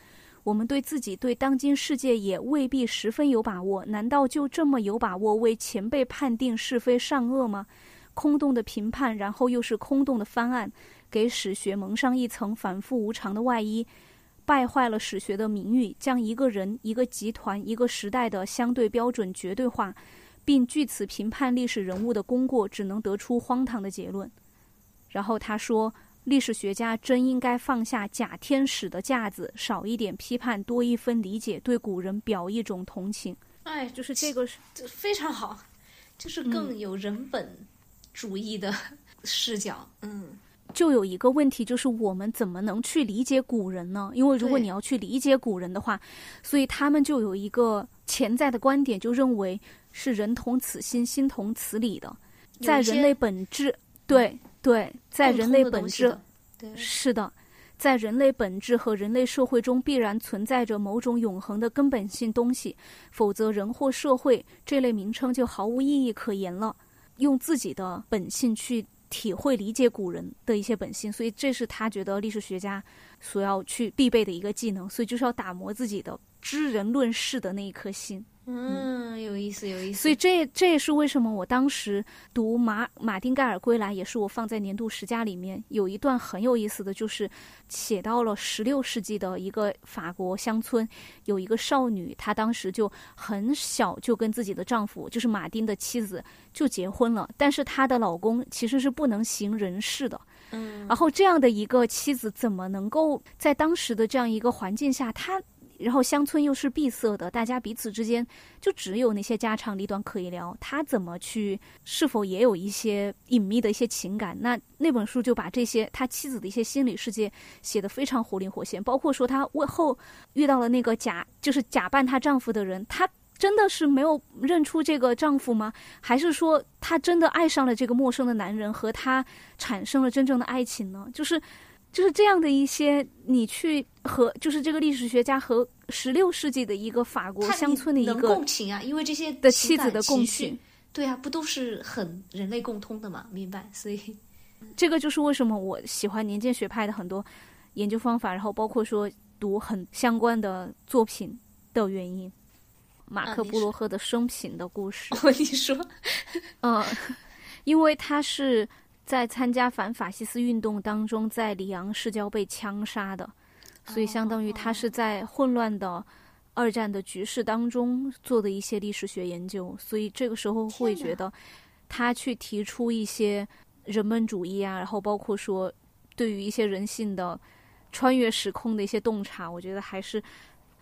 [SPEAKER 1] 我们对自己、对当今世界也未必十分有把握，难道就这么有把握为前辈判定是非善恶吗？空洞的评判，然后又是空洞的翻案，给史学蒙上一层反复无常的外衣，败坏了史学的名誉，将一个人、一个集团、一个时代的相对标准绝对化，并据此评判历史人物的功过，只能得出荒唐的结论。然后他说。历史学家真应该放下假天使的架子，少一点批判，多一分理解，对古人表一种同情。
[SPEAKER 2] 哎，
[SPEAKER 1] 就是这个是
[SPEAKER 2] 非常好，就是更有人本主义的视角。嗯，
[SPEAKER 1] 就有一个问题，就是我们怎么能去理解古人呢？因为如果你要去理解古人的话，所以他们就有一个潜在的观点，就认为是人同此心，心同此理的，在人类本质对。对，在人类本质，是的，在人类本质和人类社会中必然存在着某种永恒的根本性东西，否则人或社会这类名称就毫无意义可言了。用自己的本性去体会理解古人的一些本性，所以这是他觉得历史学家所要去必备的一个技能，所以就是要打磨自己的知人论事的那一颗心。
[SPEAKER 2] 嗯，有意思，有意思。
[SPEAKER 1] 所以这这也是为什么我当时读马马丁盖尔归来，也是我放在年度十佳里面有一段很有意思的就是写到了十六世纪的一个法国乡村，有一个少女，她当时就很小就跟自己的丈夫，就是马丁的妻子就结婚了，但是她的老公其实是不能行人事的。
[SPEAKER 2] 嗯，
[SPEAKER 1] 然后这样的一个妻子怎么能够在当时的这样一个环境下，她？然后乡村又是闭塞的，大家彼此之间就只有那些家长里短可以聊。他怎么去？是否也有一些隐秘的一些情感？那那本书就把这些他妻子的一些心理世界写得非常活灵活现。包括说他为后遇到了那个假，就是假扮她丈夫的人，她真的是没有认出这个丈夫吗？还是说她真的爱上了这个陌生的男人，和他产生了真正的爱情呢？就是。就是这样的一些，你去和就是这个历史学家和十六世纪的一个法国乡村的一个
[SPEAKER 2] 共情啊，因为这些
[SPEAKER 1] 的妻子的共情，
[SPEAKER 2] 对啊，不都是很人类共通的嘛？明白？所以 (laughs)
[SPEAKER 1] 这个就是为什么我喜欢年鉴学派的很多研究方法，然后包括说读很相关的作品的原因。马克布罗赫的生平的故事，(laughs)
[SPEAKER 2] 我你说，
[SPEAKER 1] 嗯，因为他是。在参加反法西斯运动当中，在里昂市郊被枪杀的，所以相当于他是在混乱的二战的局势当中做的一些历史学研究，所以这个时候会觉得他去提出一些人本主义啊，然后包括说对于一些人性的穿越时空的一些洞察，我觉得还是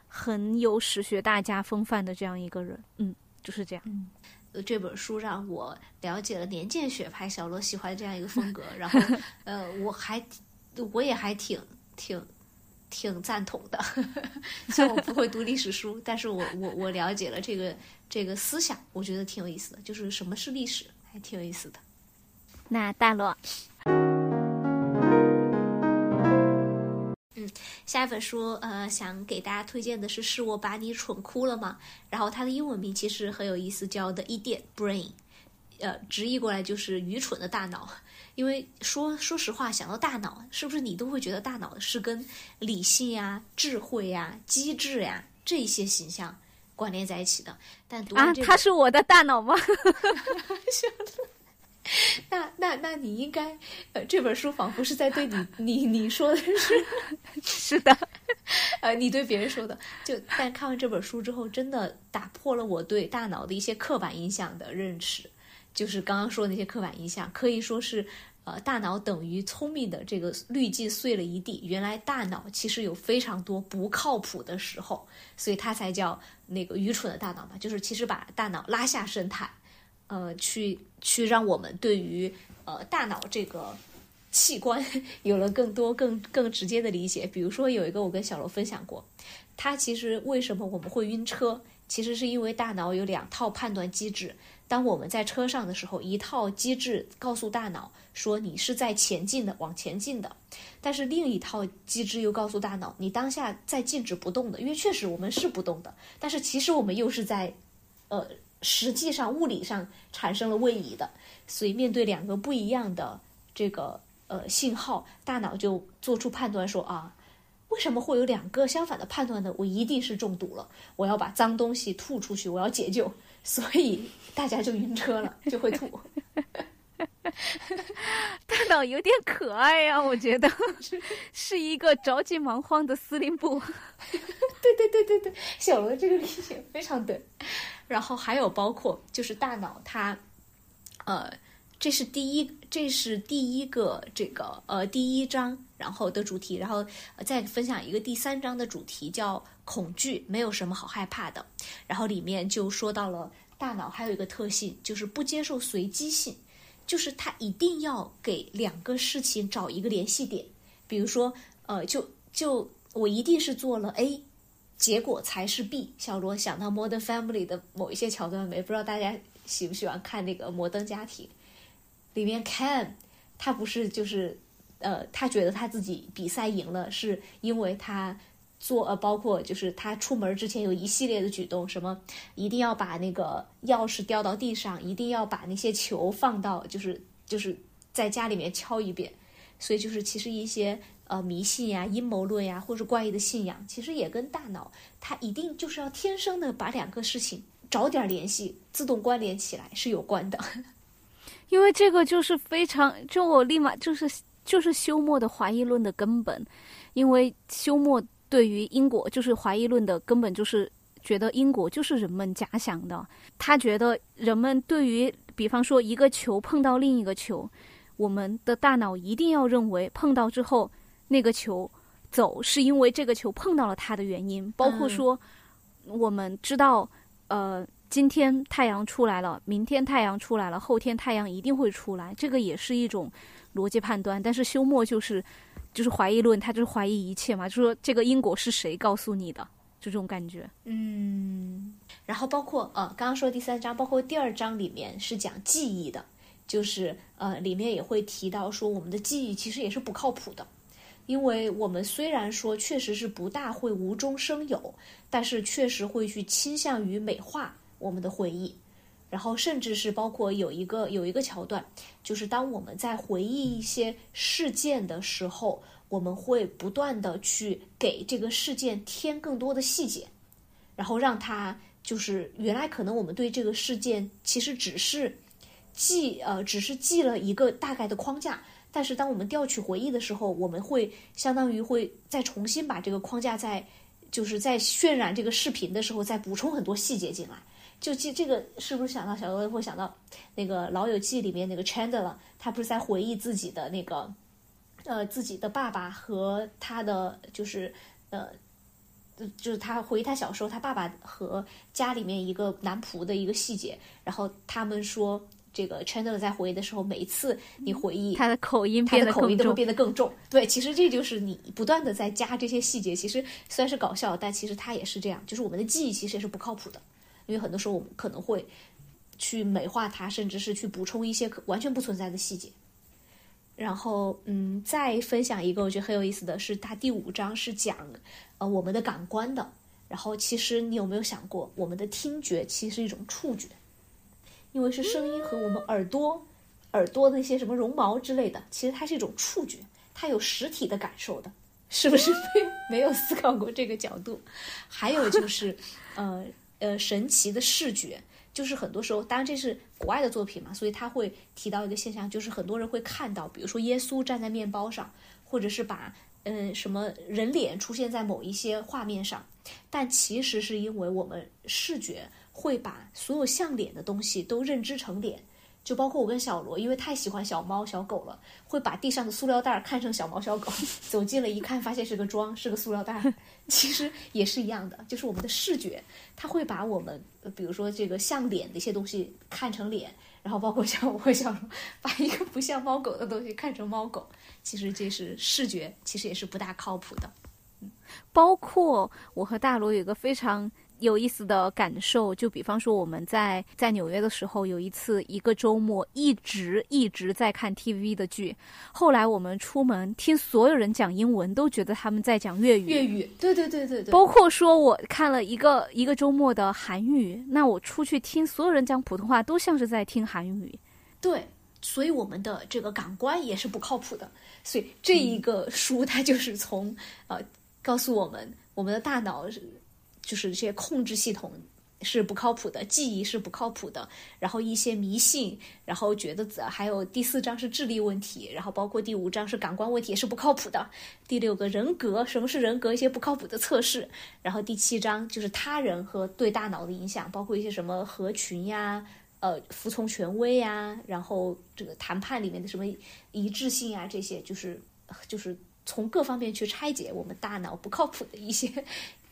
[SPEAKER 1] 很有史学大家风范的这样一个人，嗯，就是这样。
[SPEAKER 2] 这本书让我了解了年鉴学派小罗喜欢这样一个风格，(laughs) 然后呃，我还我也还挺挺挺赞同的。(laughs) 虽然我不会读历史书，但是我我我了解了这个这个思想，我觉得挺有意思的。就是什么是历史，还挺有意思的。
[SPEAKER 1] 那大罗。
[SPEAKER 2] 下一本书，呃，想给大家推荐的是《是我把你蠢哭了吗》？然后它的英文名其实很有意思，叫《The Idiot Brain》，呃，直译过来就是“愚蠢的大脑”。因为说说实话，想到大脑，是不是你都会觉得大脑是跟理性呀、智慧呀、机智呀这些形象关联在一起的？但读完这
[SPEAKER 1] 啊，它是我的大脑吗？(laughs) (laughs)
[SPEAKER 2] 那那那你应该，呃，这本书仿佛是在对你你你说的是 (laughs)
[SPEAKER 1] 是的，
[SPEAKER 2] 呃，你对别人说的。就但看完这本书之后，真的打破了我对大脑的一些刻板印象的认识。就是刚刚说的那些刻板印象，可以说是呃，大脑等于聪明的这个滤镜碎了一地。原来大脑其实有非常多不靠谱的时候，所以它才叫那个愚蠢的大脑嘛。就是其实把大脑拉下神坛。呃，去去让我们对于呃大脑这个器官 (laughs) 有了更多更更直接的理解。比如说，有一个我跟小罗分享过，他其实为什么我们会晕车，其实是因为大脑有两套判断机制。当我们在车上的时候，一套机制告诉大脑说你是在前进的，往前进的；但是另一套机制又告诉大脑你当下在静止不动的，因为确实我们是不动的，但是其实我们又是在，呃，实际上物理上产生了位移的。所以面对两个不一样的这个呃信号，大脑就做出判断说啊。为什么会有两个相反的判断呢？我一定是中毒了，我要把脏东西吐出去，我要解救，所以大家就晕车了，就会吐。(laughs)
[SPEAKER 1] 大脑有点可爱呀，我觉得 (laughs) 是一个着急忙慌的司令部。(laughs)
[SPEAKER 2] 对对对对对，小罗这个理解非常对。然后还有包括就是大脑它，呃。这是第一，这是第一个这个呃第一章，然后的主题，然后再分享一个第三章的主题叫恐惧，没有什么好害怕的。然后里面就说到了大脑还有一个特性，就是不接受随机性，就是他一定要给两个事情找一个联系点。比如说，呃，就就我一定是做了 A，结果才是 B。小罗想到《Modern Family》的某一些桥段没？不知道大家喜不喜欢看那个《摩登家庭》。里面 Ken，他不是就是，呃，他觉得他自己比赛赢了，是因为他做呃，包括就是他出门之前有一系列的举动，什么一定要把那个钥匙掉到地上，一定要把那些球放到，就是就是在家里面敲一遍。所以就是其实一些呃迷信呀、阴谋论呀，或者怪异的信仰，其实也跟大脑它一定就是要天生的把两个事情找点联系，自动关联起来是有关的。(laughs)
[SPEAKER 1] 因为这个就是非常，就我立马就是就是休谟的怀疑论的根本，因为休谟对于因果就是怀疑论的根本就是觉得因果就是人们假想的，他觉得人们对于比方说一个球碰到另一个球，我们的大脑一定要认为碰到之后那个球走是因为这个球碰到了它的原因，包括说我们知道呃。今天太阳出来了，明天太阳出来了，后天太阳一定会出来，这个也是一种逻辑判断。但是休谟就是，就是怀疑论，他就是怀疑一切嘛，就说这个因果是谁告诉你的，就这种感觉。
[SPEAKER 2] 嗯，然后包括呃，刚刚说第三章，包括第二章里面是讲记忆的，就是呃，里面也会提到说我们的记忆其实也是不靠谱的，因为我们虽然说确实是不大会无中生有，但是确实会去倾向于美化。我们的回忆，然后甚至是包括有一个有一个桥段，就是当我们在回忆一些事件的时候，我们会不断的去给这个事件添更多的细节，然后让它就是原来可能我们对这个事件其实只是记呃只是记了一个大概的框架，但是当我们调取回忆的时候，我们会相当于会再重新把这个框架在就是在渲染这个视频的时候再补充很多细节进来。就记这个是不是想到小罗会想到那个《老友记》里面那个 Chandler，他不是在回忆自己的那个呃自己的爸爸和他的就是呃就是他回忆他小时候他爸爸和家里面一个男仆的一个细节，然后他们说这个 Chandler 在回忆的时候，每一次你回忆
[SPEAKER 1] 他的口音，
[SPEAKER 2] 他的口音都会变得更重。对，其实这就是你不断的在加这些细节，其实虽然是搞笑，但其实他也是这样，就是我们的记忆其实也是不靠谱的。因为很多时候我们可能会去美化它，甚至是去补充一些可完全不存在的细节。然后，嗯，再分享一个我觉得很有意思的是，它第五章是讲呃我们的感官的。然后，其实你有没有想过，我们的听觉其实是一种触觉，因为是声音和我们耳朵耳朵那些什么绒毛之类的，其实它是一种触觉，它有实体的感受的，(laughs) 是不是？没没有思考过这个角度。还有就是，呃。呃，神奇的视觉，就是很多时候，当然这是国外的作品嘛，所以他会提到一个现象，就是很多人会看到，比如说耶稣站在面包上，或者是把嗯什么人脸出现在某一些画面上，但其实是因为我们视觉会把所有像脸的东西都认知成脸。就包括我跟小罗，因为太喜欢小猫小狗了，会把地上的塑料袋看成小猫小狗。(laughs) 走近了一看，发现是个桩，是个塑料袋。(laughs) 其实也是一样的，就是我们的视觉，它会把我们，比如说这个像脸的一些东西看成脸，然后包括像 (laughs) 我和小罗，把一个不像猫狗的东西看成猫狗。其实这是视觉，其实也是不大靠谱的。
[SPEAKER 1] 嗯包括我和大罗有个非常。有意思的感受，就比方说我们在在纽约的时候，有一次一个周末一直一直在看 TV 的剧，后来我们出门听所有人讲英文，都觉得他们在讲粤语。
[SPEAKER 2] 粤语，对对对对对。
[SPEAKER 1] 包括说我看了一个一个周末的韩语，那我出去听所有人讲普通话，都像是在听韩语。
[SPEAKER 2] 对，所以我们的这个感官也是不靠谱的。所以这一个书它就是从呃告诉我们，我们的大脑是。就是这些控制系统是不靠谱的，记忆是不靠谱的，然后一些迷信，然后觉得还有第四章是智力问题，然后包括第五章是感官问题也是不靠谱的，第六个人格，什么是人格？一些不靠谱的测试，然后第七章就是他人和对大脑的影响，包括一些什么合群呀，呃，服从权威呀，然后这个谈判里面的什么一致性啊，这些就是就是从各方面去拆解我们大脑不靠谱的一些。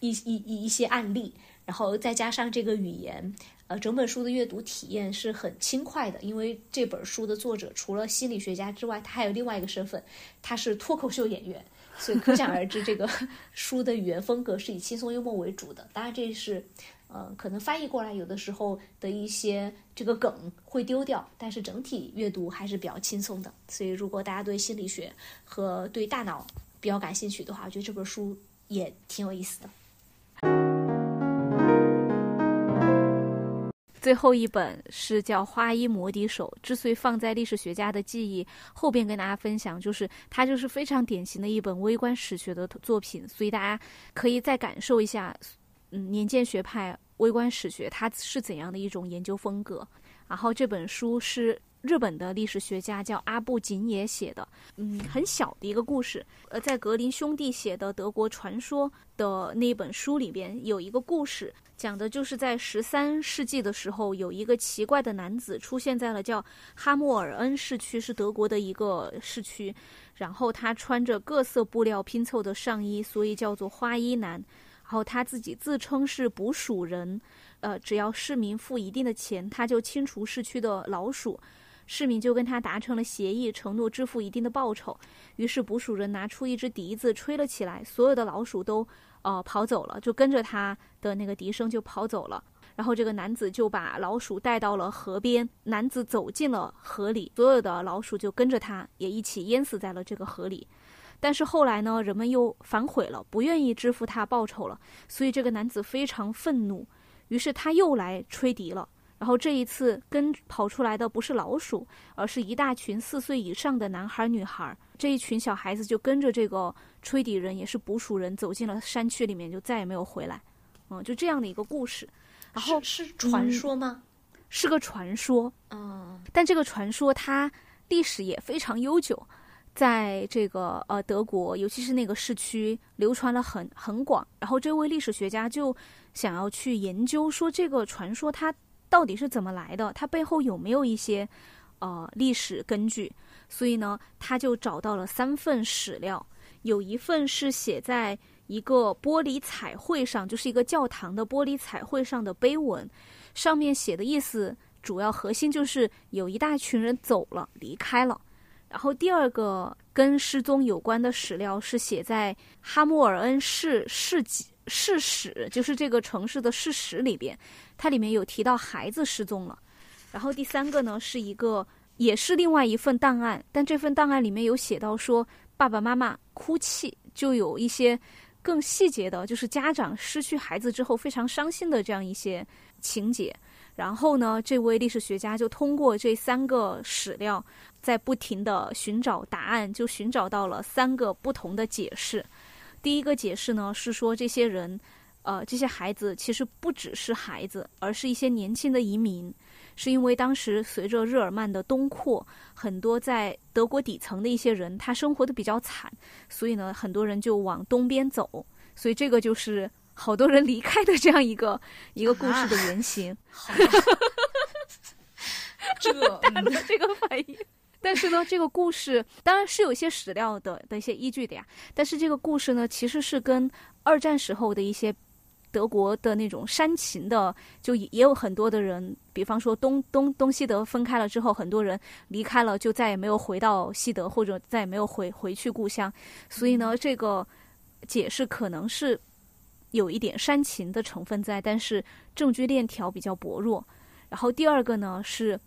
[SPEAKER 2] 一一一一些案例，然后再加上这个语言，呃，整本书的阅读体验是很轻快的。因为这本书的作者除了心理学家之外，他还有另外一个身份，他是脱口秀演员，所以可想而知，这个 (laughs) 书的语言风格是以轻松幽默为主的。当然，这是，呃，可能翻译过来有的时候的一些这个梗会丢掉，但是整体阅读还是比较轻松的。所以，如果大家对心理学和对大脑比较感兴趣的话，我觉得这本书也挺有意思的。
[SPEAKER 1] 最后一本是叫《花衣魔笛手》，之所以放在历史学家的记忆后边跟大家分享，就是它就是非常典型的一本微观史学的作品，所以大家可以再感受一下，嗯，年鉴学派微观史学它是怎样的一种研究风格。然后这本书是。日本的历史学家叫阿布景野写的，嗯，很小的一个故事。呃，在格林兄弟写的《德国传说》的那本书里边，有一个故事，讲的就是在十三世纪的时候，有一个奇怪的男子出现在了叫哈默尔恩市区，是德国的一个市区。然后他穿着各色布料拼凑的上衣，所以叫做花衣男。然后他自己自称是捕鼠人，呃，只要市民付一定的钱，他就清除市区的老鼠。市民就跟他达成了协议，承诺支付一定的报酬。于是捕鼠人拿出一只笛子吹了起来，所有的老鼠都呃跑走了，就跟着他的那个笛声就跑走了。然后这个男子就把老鼠带到了河边，男子走进了河里，所有的老鼠就跟着他，也一起淹死在了这个河里。但是后来呢，人们又反悔了，不愿意支付他报酬了，所以这个男子非常愤怒，于是他又来吹笛了。然后这一次跟跑出来的不是老鼠，而是一大群四岁以上的男孩女孩。这一群小孩子就跟着这个吹笛人，也是捕鼠人，走进了山区里面，就再也没有回来。嗯，就这样的一个故事。然后
[SPEAKER 2] 是传说吗？
[SPEAKER 1] 是个传说。嗯，但这个传说它历史也非常悠久，在这个呃德国，尤其是那个市区流传了很很广。然后这位历史学家就想要去研究，说这个传说它。到底是怎么来的？它背后有没有一些，呃，历史根据？所以呢，他就找到了三份史料，有一份是写在一个玻璃彩绘上，就是一个教堂的玻璃彩绘上的碑文，上面写的意思主要核心就是有一大群人走了，离开了。然后第二个跟失踪有关的史料是写在哈默尔恩市市级。事史就是这个城市的事实里边，它里面有提到孩子失踪了。然后第三个呢，是一个也是另外一份档案，但这份档案里面有写到说爸爸妈妈哭泣，就有一些更细节的，就是家长失去孩子之后非常伤心的这样一些情节。然后呢，这位历史学家就通过这三个史料，在不停的寻找答案，就寻找到了三个不同的解释。第一个解释呢是说，这些人，呃，这些孩子其实不只是孩子，而是一些年轻的移民，是因为当时随着日耳曼的东扩，很多在德国底层的一些人，他生活的比较惨，所以呢，很多人就往东边走，所以这个就是好多人离开的这样一个一个故事的原型。
[SPEAKER 2] 这 (laughs)
[SPEAKER 1] 这个反应。但是呢，这个故事当然是有一些史料的的一些依据的呀。但是这个故事呢，其实是跟二战时候的一些德国的那种煽情的，就也有很多的人，比方说东东东西德分开了之后，很多人离开了，就再也没有回到西德，或者再也没有回回去故乡。所以呢，这个解释可能是有一点煽情的成分在，但是证据链条比较薄弱。然后第二个呢是，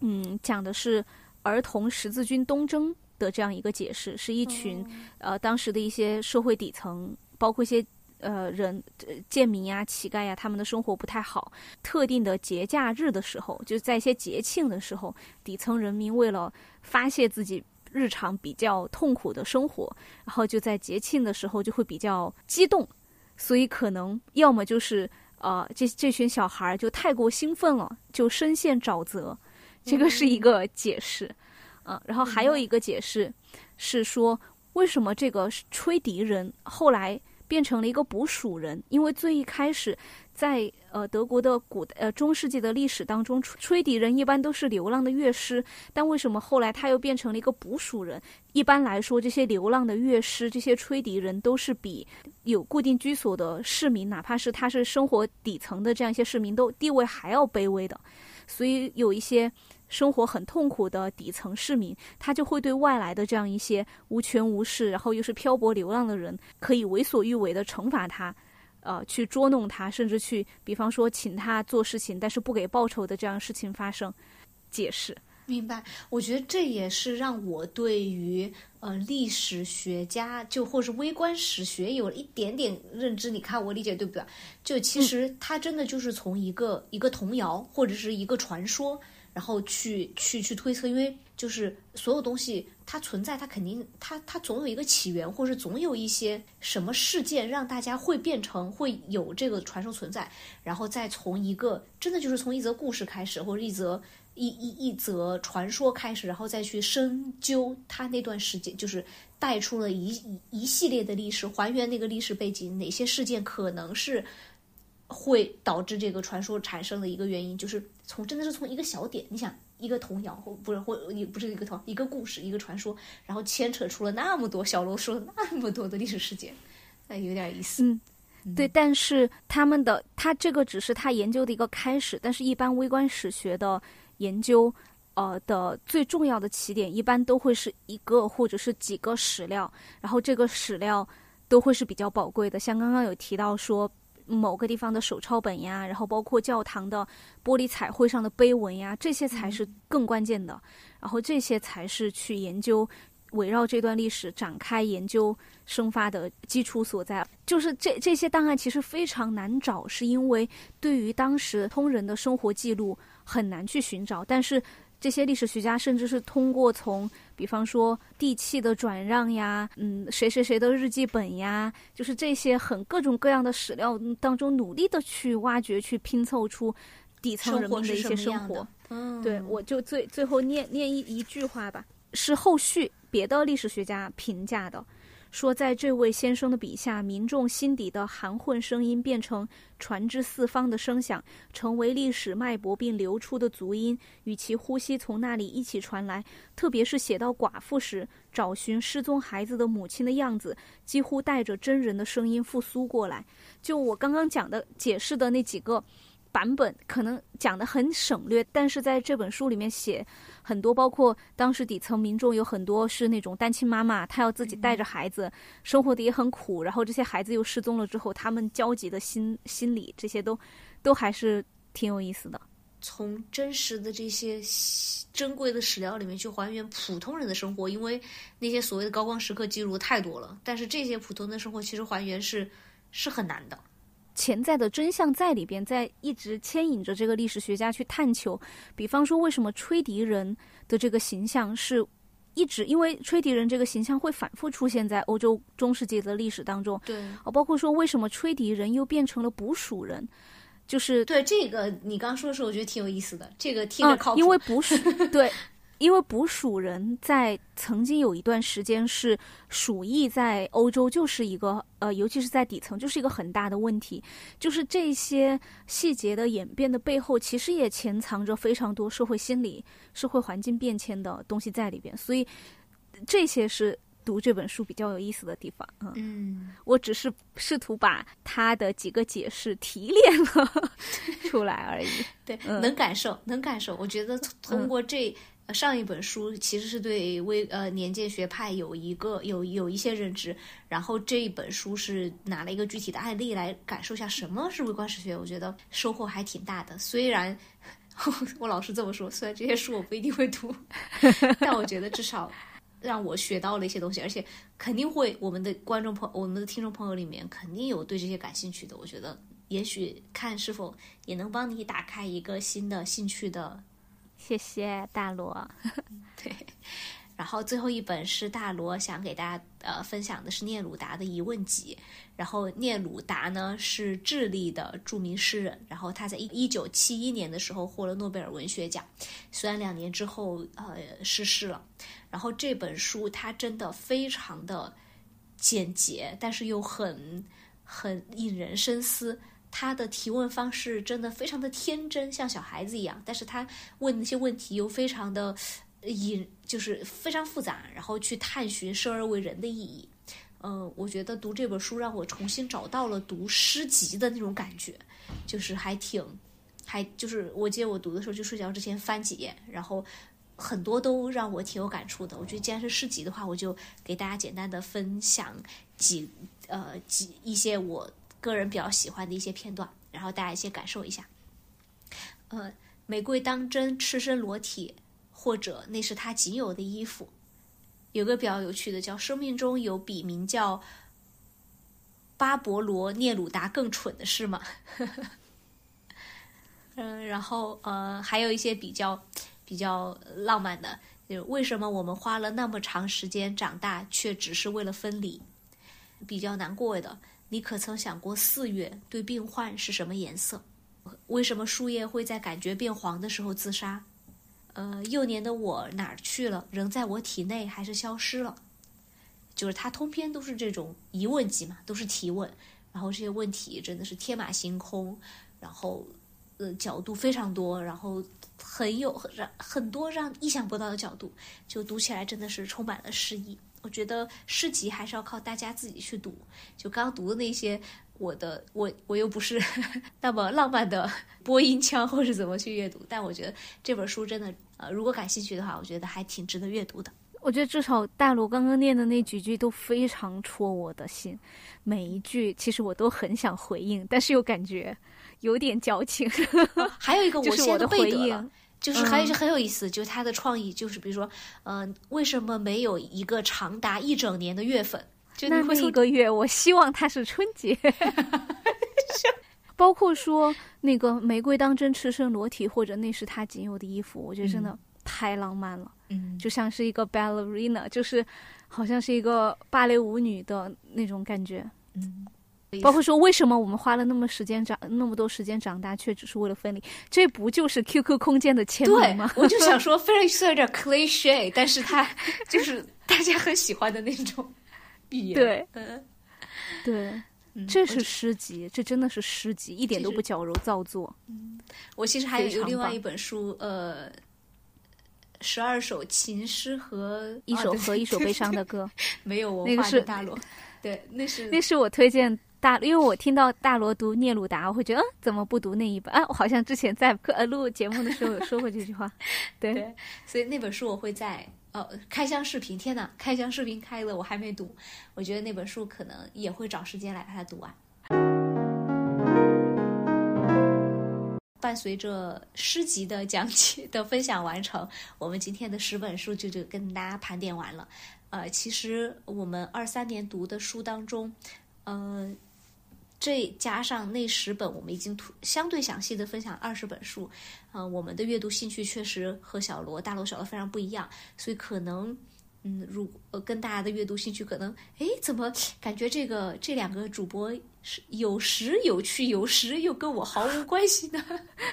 [SPEAKER 1] 嗯，讲的是儿童十字军东征的这样一个解释，是一群呃当时的一些社会底层，包括一些呃人贱民呀、乞丐呀，他们的生活不太好。特定的节假日的时候，就是在一些节庆的时候，底层人民为了发泄自己日常比较痛苦的生活，然后就在节庆的时候就会比较激动，所以可能要么就是呃这这群小孩儿就太过兴奋了，就深陷沼泽，这个是一个解释。嗯，然后还有一个解释是说，为什么这个吹笛人后来变成了一个捕鼠人？因为最一开始，在呃德国的古呃中世纪的历史当中，吹吹笛人一般都是流浪的乐师，但为什么后来他又变成了一个捕鼠人？一般来说，这些流浪的乐师、这些吹笛人都是比有固定居所的市民，哪怕是他是生活底层的这样一些市民，都地位还要卑微的，所以有一些。生活很痛苦的底层市民，他就会对外来的这样一些无权无势，然后又是漂泊流浪的人，可以为所欲为的惩罚他，呃，去捉弄他，甚至去，比方说请他做事情，但是不给报酬的这样事情发生。解释
[SPEAKER 2] 明白？我觉得这也是让我对于呃历史学家就或是微观史学有了一点点认知。你看我理解对不对？就其实他真的就是从一个一个童谣或者是一个传说。然后去去去推测，因为就是所有东西它存在，它肯定它它总有一个起源，或者总有一些什么事件让大家会变成会有这个传说存在，然后再从一个真的就是从一则故事开始，或者一则一一一则传说开始，然后再去深究它那段时间，就是带出了一一一系列的历史，还原那个历史背景，哪些事件可能是。会导致这个传说产生的一个原因，就是从真的是从一个小点，你想一个童谣或不是或也不是一个童一个故事一个传说，然后牵扯出了那么多小罗说了那么多的历史事件，那有点意思。
[SPEAKER 1] 嗯，对，但是他们的他这个只是他研究的一个开始，但是一般微观史学的研究，呃的最重要的起点一般都会是一个或者是几个史料，然后这个史料都会是比较宝贵的，像刚刚有提到说。某个地方的手抄本呀，然后包括教堂的玻璃彩绘上的碑文呀，这些才是更关键的。然后这些才是去研究围绕这段历史展开研究生发的基础所在。就是这这些档案其实非常难找，是因为对于当时通人的生活记录很难去寻找。但是这些历史学家甚至是通过从。比方说地契的转让呀，嗯，谁谁谁的日记本呀，就是这些很各种各样的史料当中，努力的去挖掘、去拼凑出底层人民的一些生活。
[SPEAKER 2] 嗯，
[SPEAKER 1] 对，我就最最后念念一一句话吧，是后续别的历史学家评价的。说，在这位先生的笔下，民众心底的含混声音变成传之四方的声响，成为历史脉搏并流出的足音，与其呼吸从那里一起传来。特别是写到寡妇时，找寻失踪孩子的母亲的样子，几乎带着真人的声音复苏过来。就我刚刚讲的解释的那几个。版本可能讲的很省略，但是在这本书里面写很多，包括当时底层民众有很多是那种单亲妈妈，她要自己带着孩子，生活的也很苦，然后这些孩子又失踪了之后，他们焦急的心心理，这些都都还是挺有意思的。
[SPEAKER 2] 从真实的这些珍贵的史料里面去还原普通人的生活，因为那些所谓的高光时刻记录太多了，但是这些普通的生活其实还原是是很难的。
[SPEAKER 1] 潜在的真相在里边，在一直牵引着这个历史学家去探求。比方说，为什么吹笛人的这个形象是一直？因为吹笛人这个形象会反复出现在欧洲中世纪的历史当中。
[SPEAKER 2] 对，
[SPEAKER 1] 哦，包括说为什么吹笛人又变成了捕鼠人，就是
[SPEAKER 2] 对这个你刚说的时候，我觉得挺有意思的。这个听着靠谱，
[SPEAKER 1] 因为捕鼠 (laughs) 对。因为捕鼠人在曾经有一段时间是鼠疫在欧洲就是一个呃，尤其是在底层就是一个很大的问题。就是这些细节的演变的背后，其实也潜藏着非常多社会心理、社会环境变迁的东西在里边。所以这些是读这本书比较有意思的地方。
[SPEAKER 2] 嗯，
[SPEAKER 1] 我只是试图把他的几个解释提炼了 (laughs) 出来而已。(laughs)
[SPEAKER 2] 对，能感受，能感受。我觉得通过这。上一本书其实是对微呃年鉴学派有一个有有一些认知，然后这一本书是拿了一个具体的案例来感受一下什么是微观史学，我觉得收获还挺大的。虽然 (laughs) 我老是这么说，虽然这些书我不一定会读，(laughs) 但我觉得至少让我学到了一些东西，而且肯定会我们的观众朋我们的听众朋友里面肯定有对这些感兴趣的，我觉得也许看是否也能帮你打开一个新的兴趣的。
[SPEAKER 1] 谢谢大罗。(laughs)
[SPEAKER 2] 对，然后最后一本是大罗想给大家呃分享的是聂鲁达的疑问集。然后聂鲁达呢是智利的著名诗人，然后他在一一九七一年的时候获了诺贝尔文学奖，虽然两年之后呃逝世了。然后这本书它真的非常的简洁，但是又很很引人深思。他的提问方式真的非常的天真，像小孩子一样，但是他问那些问题又非常的引，就是非常复杂，然后去探寻生而为人的意义。嗯，我觉得读这本书让我重新找到了读诗集的那种感觉，就是还挺，还就是我记得我读的时候就睡觉之前翻几页，然后很多都让我挺有感触的。我觉得既然是诗集的话，我就给大家简单的分享几呃几一些我。个人比较喜欢的一些片段，然后大家一些感受一下。呃，玫瑰当真赤身裸体，或者那是他仅有的衣服。有个比较有趣的，叫生命中有比名叫巴勃罗聂鲁达更蠢的事吗？(laughs) 嗯，然后呃，还有一些比较比较浪漫的，就为什么我们花了那么长时间长大，却只是为了分离？比较难过的。你可曾想过四月对病患是什么颜色？为什么树叶会在感觉变黄的时候自杀？呃，幼年的我哪儿去了？仍在我体内还是消失了？就是它通篇都是这种疑问集嘛，都是提问，然后这些问题真的是天马行空，然后呃角度非常多，然后很有让很多让意想不到的角度，就读起来真的是充满了诗意。我觉得诗集还是要靠大家自己去读。就刚读的那些，我的我我又不是 (laughs) 那么浪漫的播音腔，或是怎么去阅读。但我觉得这本书真的，呃，如果感兴趣的话，我觉得还挺值得阅读的。
[SPEAKER 1] 我觉得至少大罗刚刚念的那几句都非常戳我的心，每一句其实我都很想回应，但是又感觉有点矫情。
[SPEAKER 2] 还有一个，(laughs)
[SPEAKER 1] 我
[SPEAKER 2] 是我
[SPEAKER 1] 的回应。
[SPEAKER 2] 就是还有很有意思，就是他的创意，就是比如说，嗯，为什么没有一个长达一整年的月份？就
[SPEAKER 1] 那么一个月，我希望它是春节。(laughs) 包括说那个玫瑰当真赤身裸体，或者那是他仅有的衣服，我觉得真的太浪漫了。
[SPEAKER 2] 嗯，
[SPEAKER 1] 就像是一个 ballerina，就是好像是一个芭蕾舞女的那种感觉。
[SPEAKER 2] 嗯。
[SPEAKER 1] 包括说，为什么我们花了那么时间长那么多时间长大，却只是为了分离？这不就是 QQ 空间的签名吗？
[SPEAKER 2] 我就想说，虽然是有点 cliche，但是它就是大家很喜欢的那种语言。(laughs)
[SPEAKER 1] 对，对，这是诗集，这真的是诗集，一点都不矫揉造作。
[SPEAKER 2] 嗯，我其实还有另外一本书，呃，十二首情诗和
[SPEAKER 1] 一首和一首悲伤的歌，
[SPEAKER 2] 没有
[SPEAKER 1] 文化的
[SPEAKER 2] 大陆。对，那是
[SPEAKER 1] 那是我推荐。大，因为我听到大罗读聂鲁达，我会觉得，嗯，怎么不读那一本？啊，我好像之前在呃录节目的时候有说过这句话。(laughs) 对，
[SPEAKER 2] 所以那本书我会在呃开箱视频。天呐，开箱视频开了，我还没读。我觉得那本书可能也会找时间来把它读完。伴随着诗集的讲解的分享完成，我们今天的十本书就就跟大家盘点完了。呃，其实我们二三年读的书当中，呃。这加上那十本，我们已经相对详细的分享二十本书，呃，我们的阅读兴趣确实和小罗、大罗、小罗非常不一样，所以可能，嗯，如呃跟大家的阅读兴趣可能，哎，怎么感觉这个这两个主播是有时有趣，有时又跟我毫无关系呢？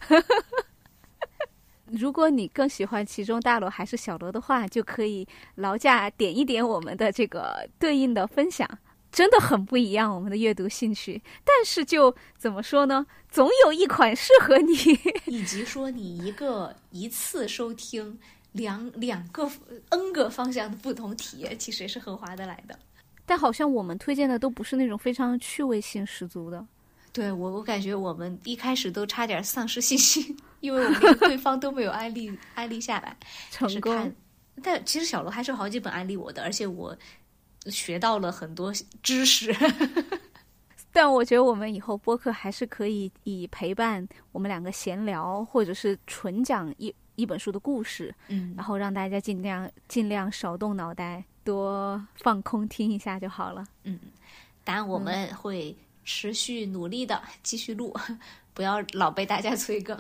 [SPEAKER 2] (laughs)
[SPEAKER 1] 如果你更喜欢其中大罗还是小罗的话，就可以劳驾点一点我们的这个对应的分享。真的很不一样，我们的阅读兴趣。但是就怎么说呢？总有一款适合你，(laughs)
[SPEAKER 2] 以及说你一个一次收听两两个 N 个方向的不同体验，其实也是很划得来的。
[SPEAKER 1] 但好像我们推荐的都不是那种非常趣味性十足的。
[SPEAKER 2] 对我，我感觉我们一开始都差点丧失信心。因为我们连对方都没有安利安利下来，
[SPEAKER 1] 成功。
[SPEAKER 2] 但其实小罗还是有好几本安利我的，而且我学到了很多知识。(laughs)
[SPEAKER 1] 但我觉得我们以后播客还是可以以陪伴我们两个闲聊，或者是纯讲一一本书的故事，
[SPEAKER 2] 嗯
[SPEAKER 1] 然后让大家尽量尽量少动脑袋，多放空听一下就好了。
[SPEAKER 2] 嗯，当然我们会持续努力的继续录，不要老被大家催更。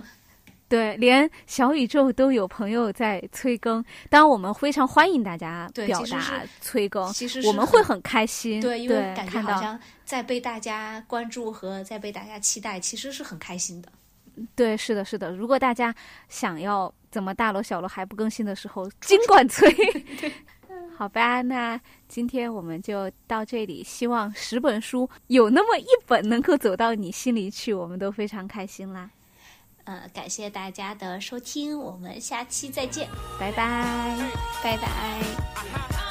[SPEAKER 1] 对，连小宇宙都有朋友在催更，当然我们非常欢迎大家表达催更，
[SPEAKER 2] 其实是
[SPEAKER 1] 我们会很开心。
[SPEAKER 2] 对，因为感觉好像在被大家关注和在被大家期待，其实是很开心的。
[SPEAKER 1] 对，是的，是的。如果大家想要怎么大罗小罗还不更新的时候，尽管催。(laughs) (laughs) 好吧，那今天我们就到这里。希望十本书有那么一本能够走到你心里去，我们都非常开心啦。
[SPEAKER 2] 呃，感谢大家的收听，我们下期再见，
[SPEAKER 1] 拜拜。
[SPEAKER 2] 拜拜。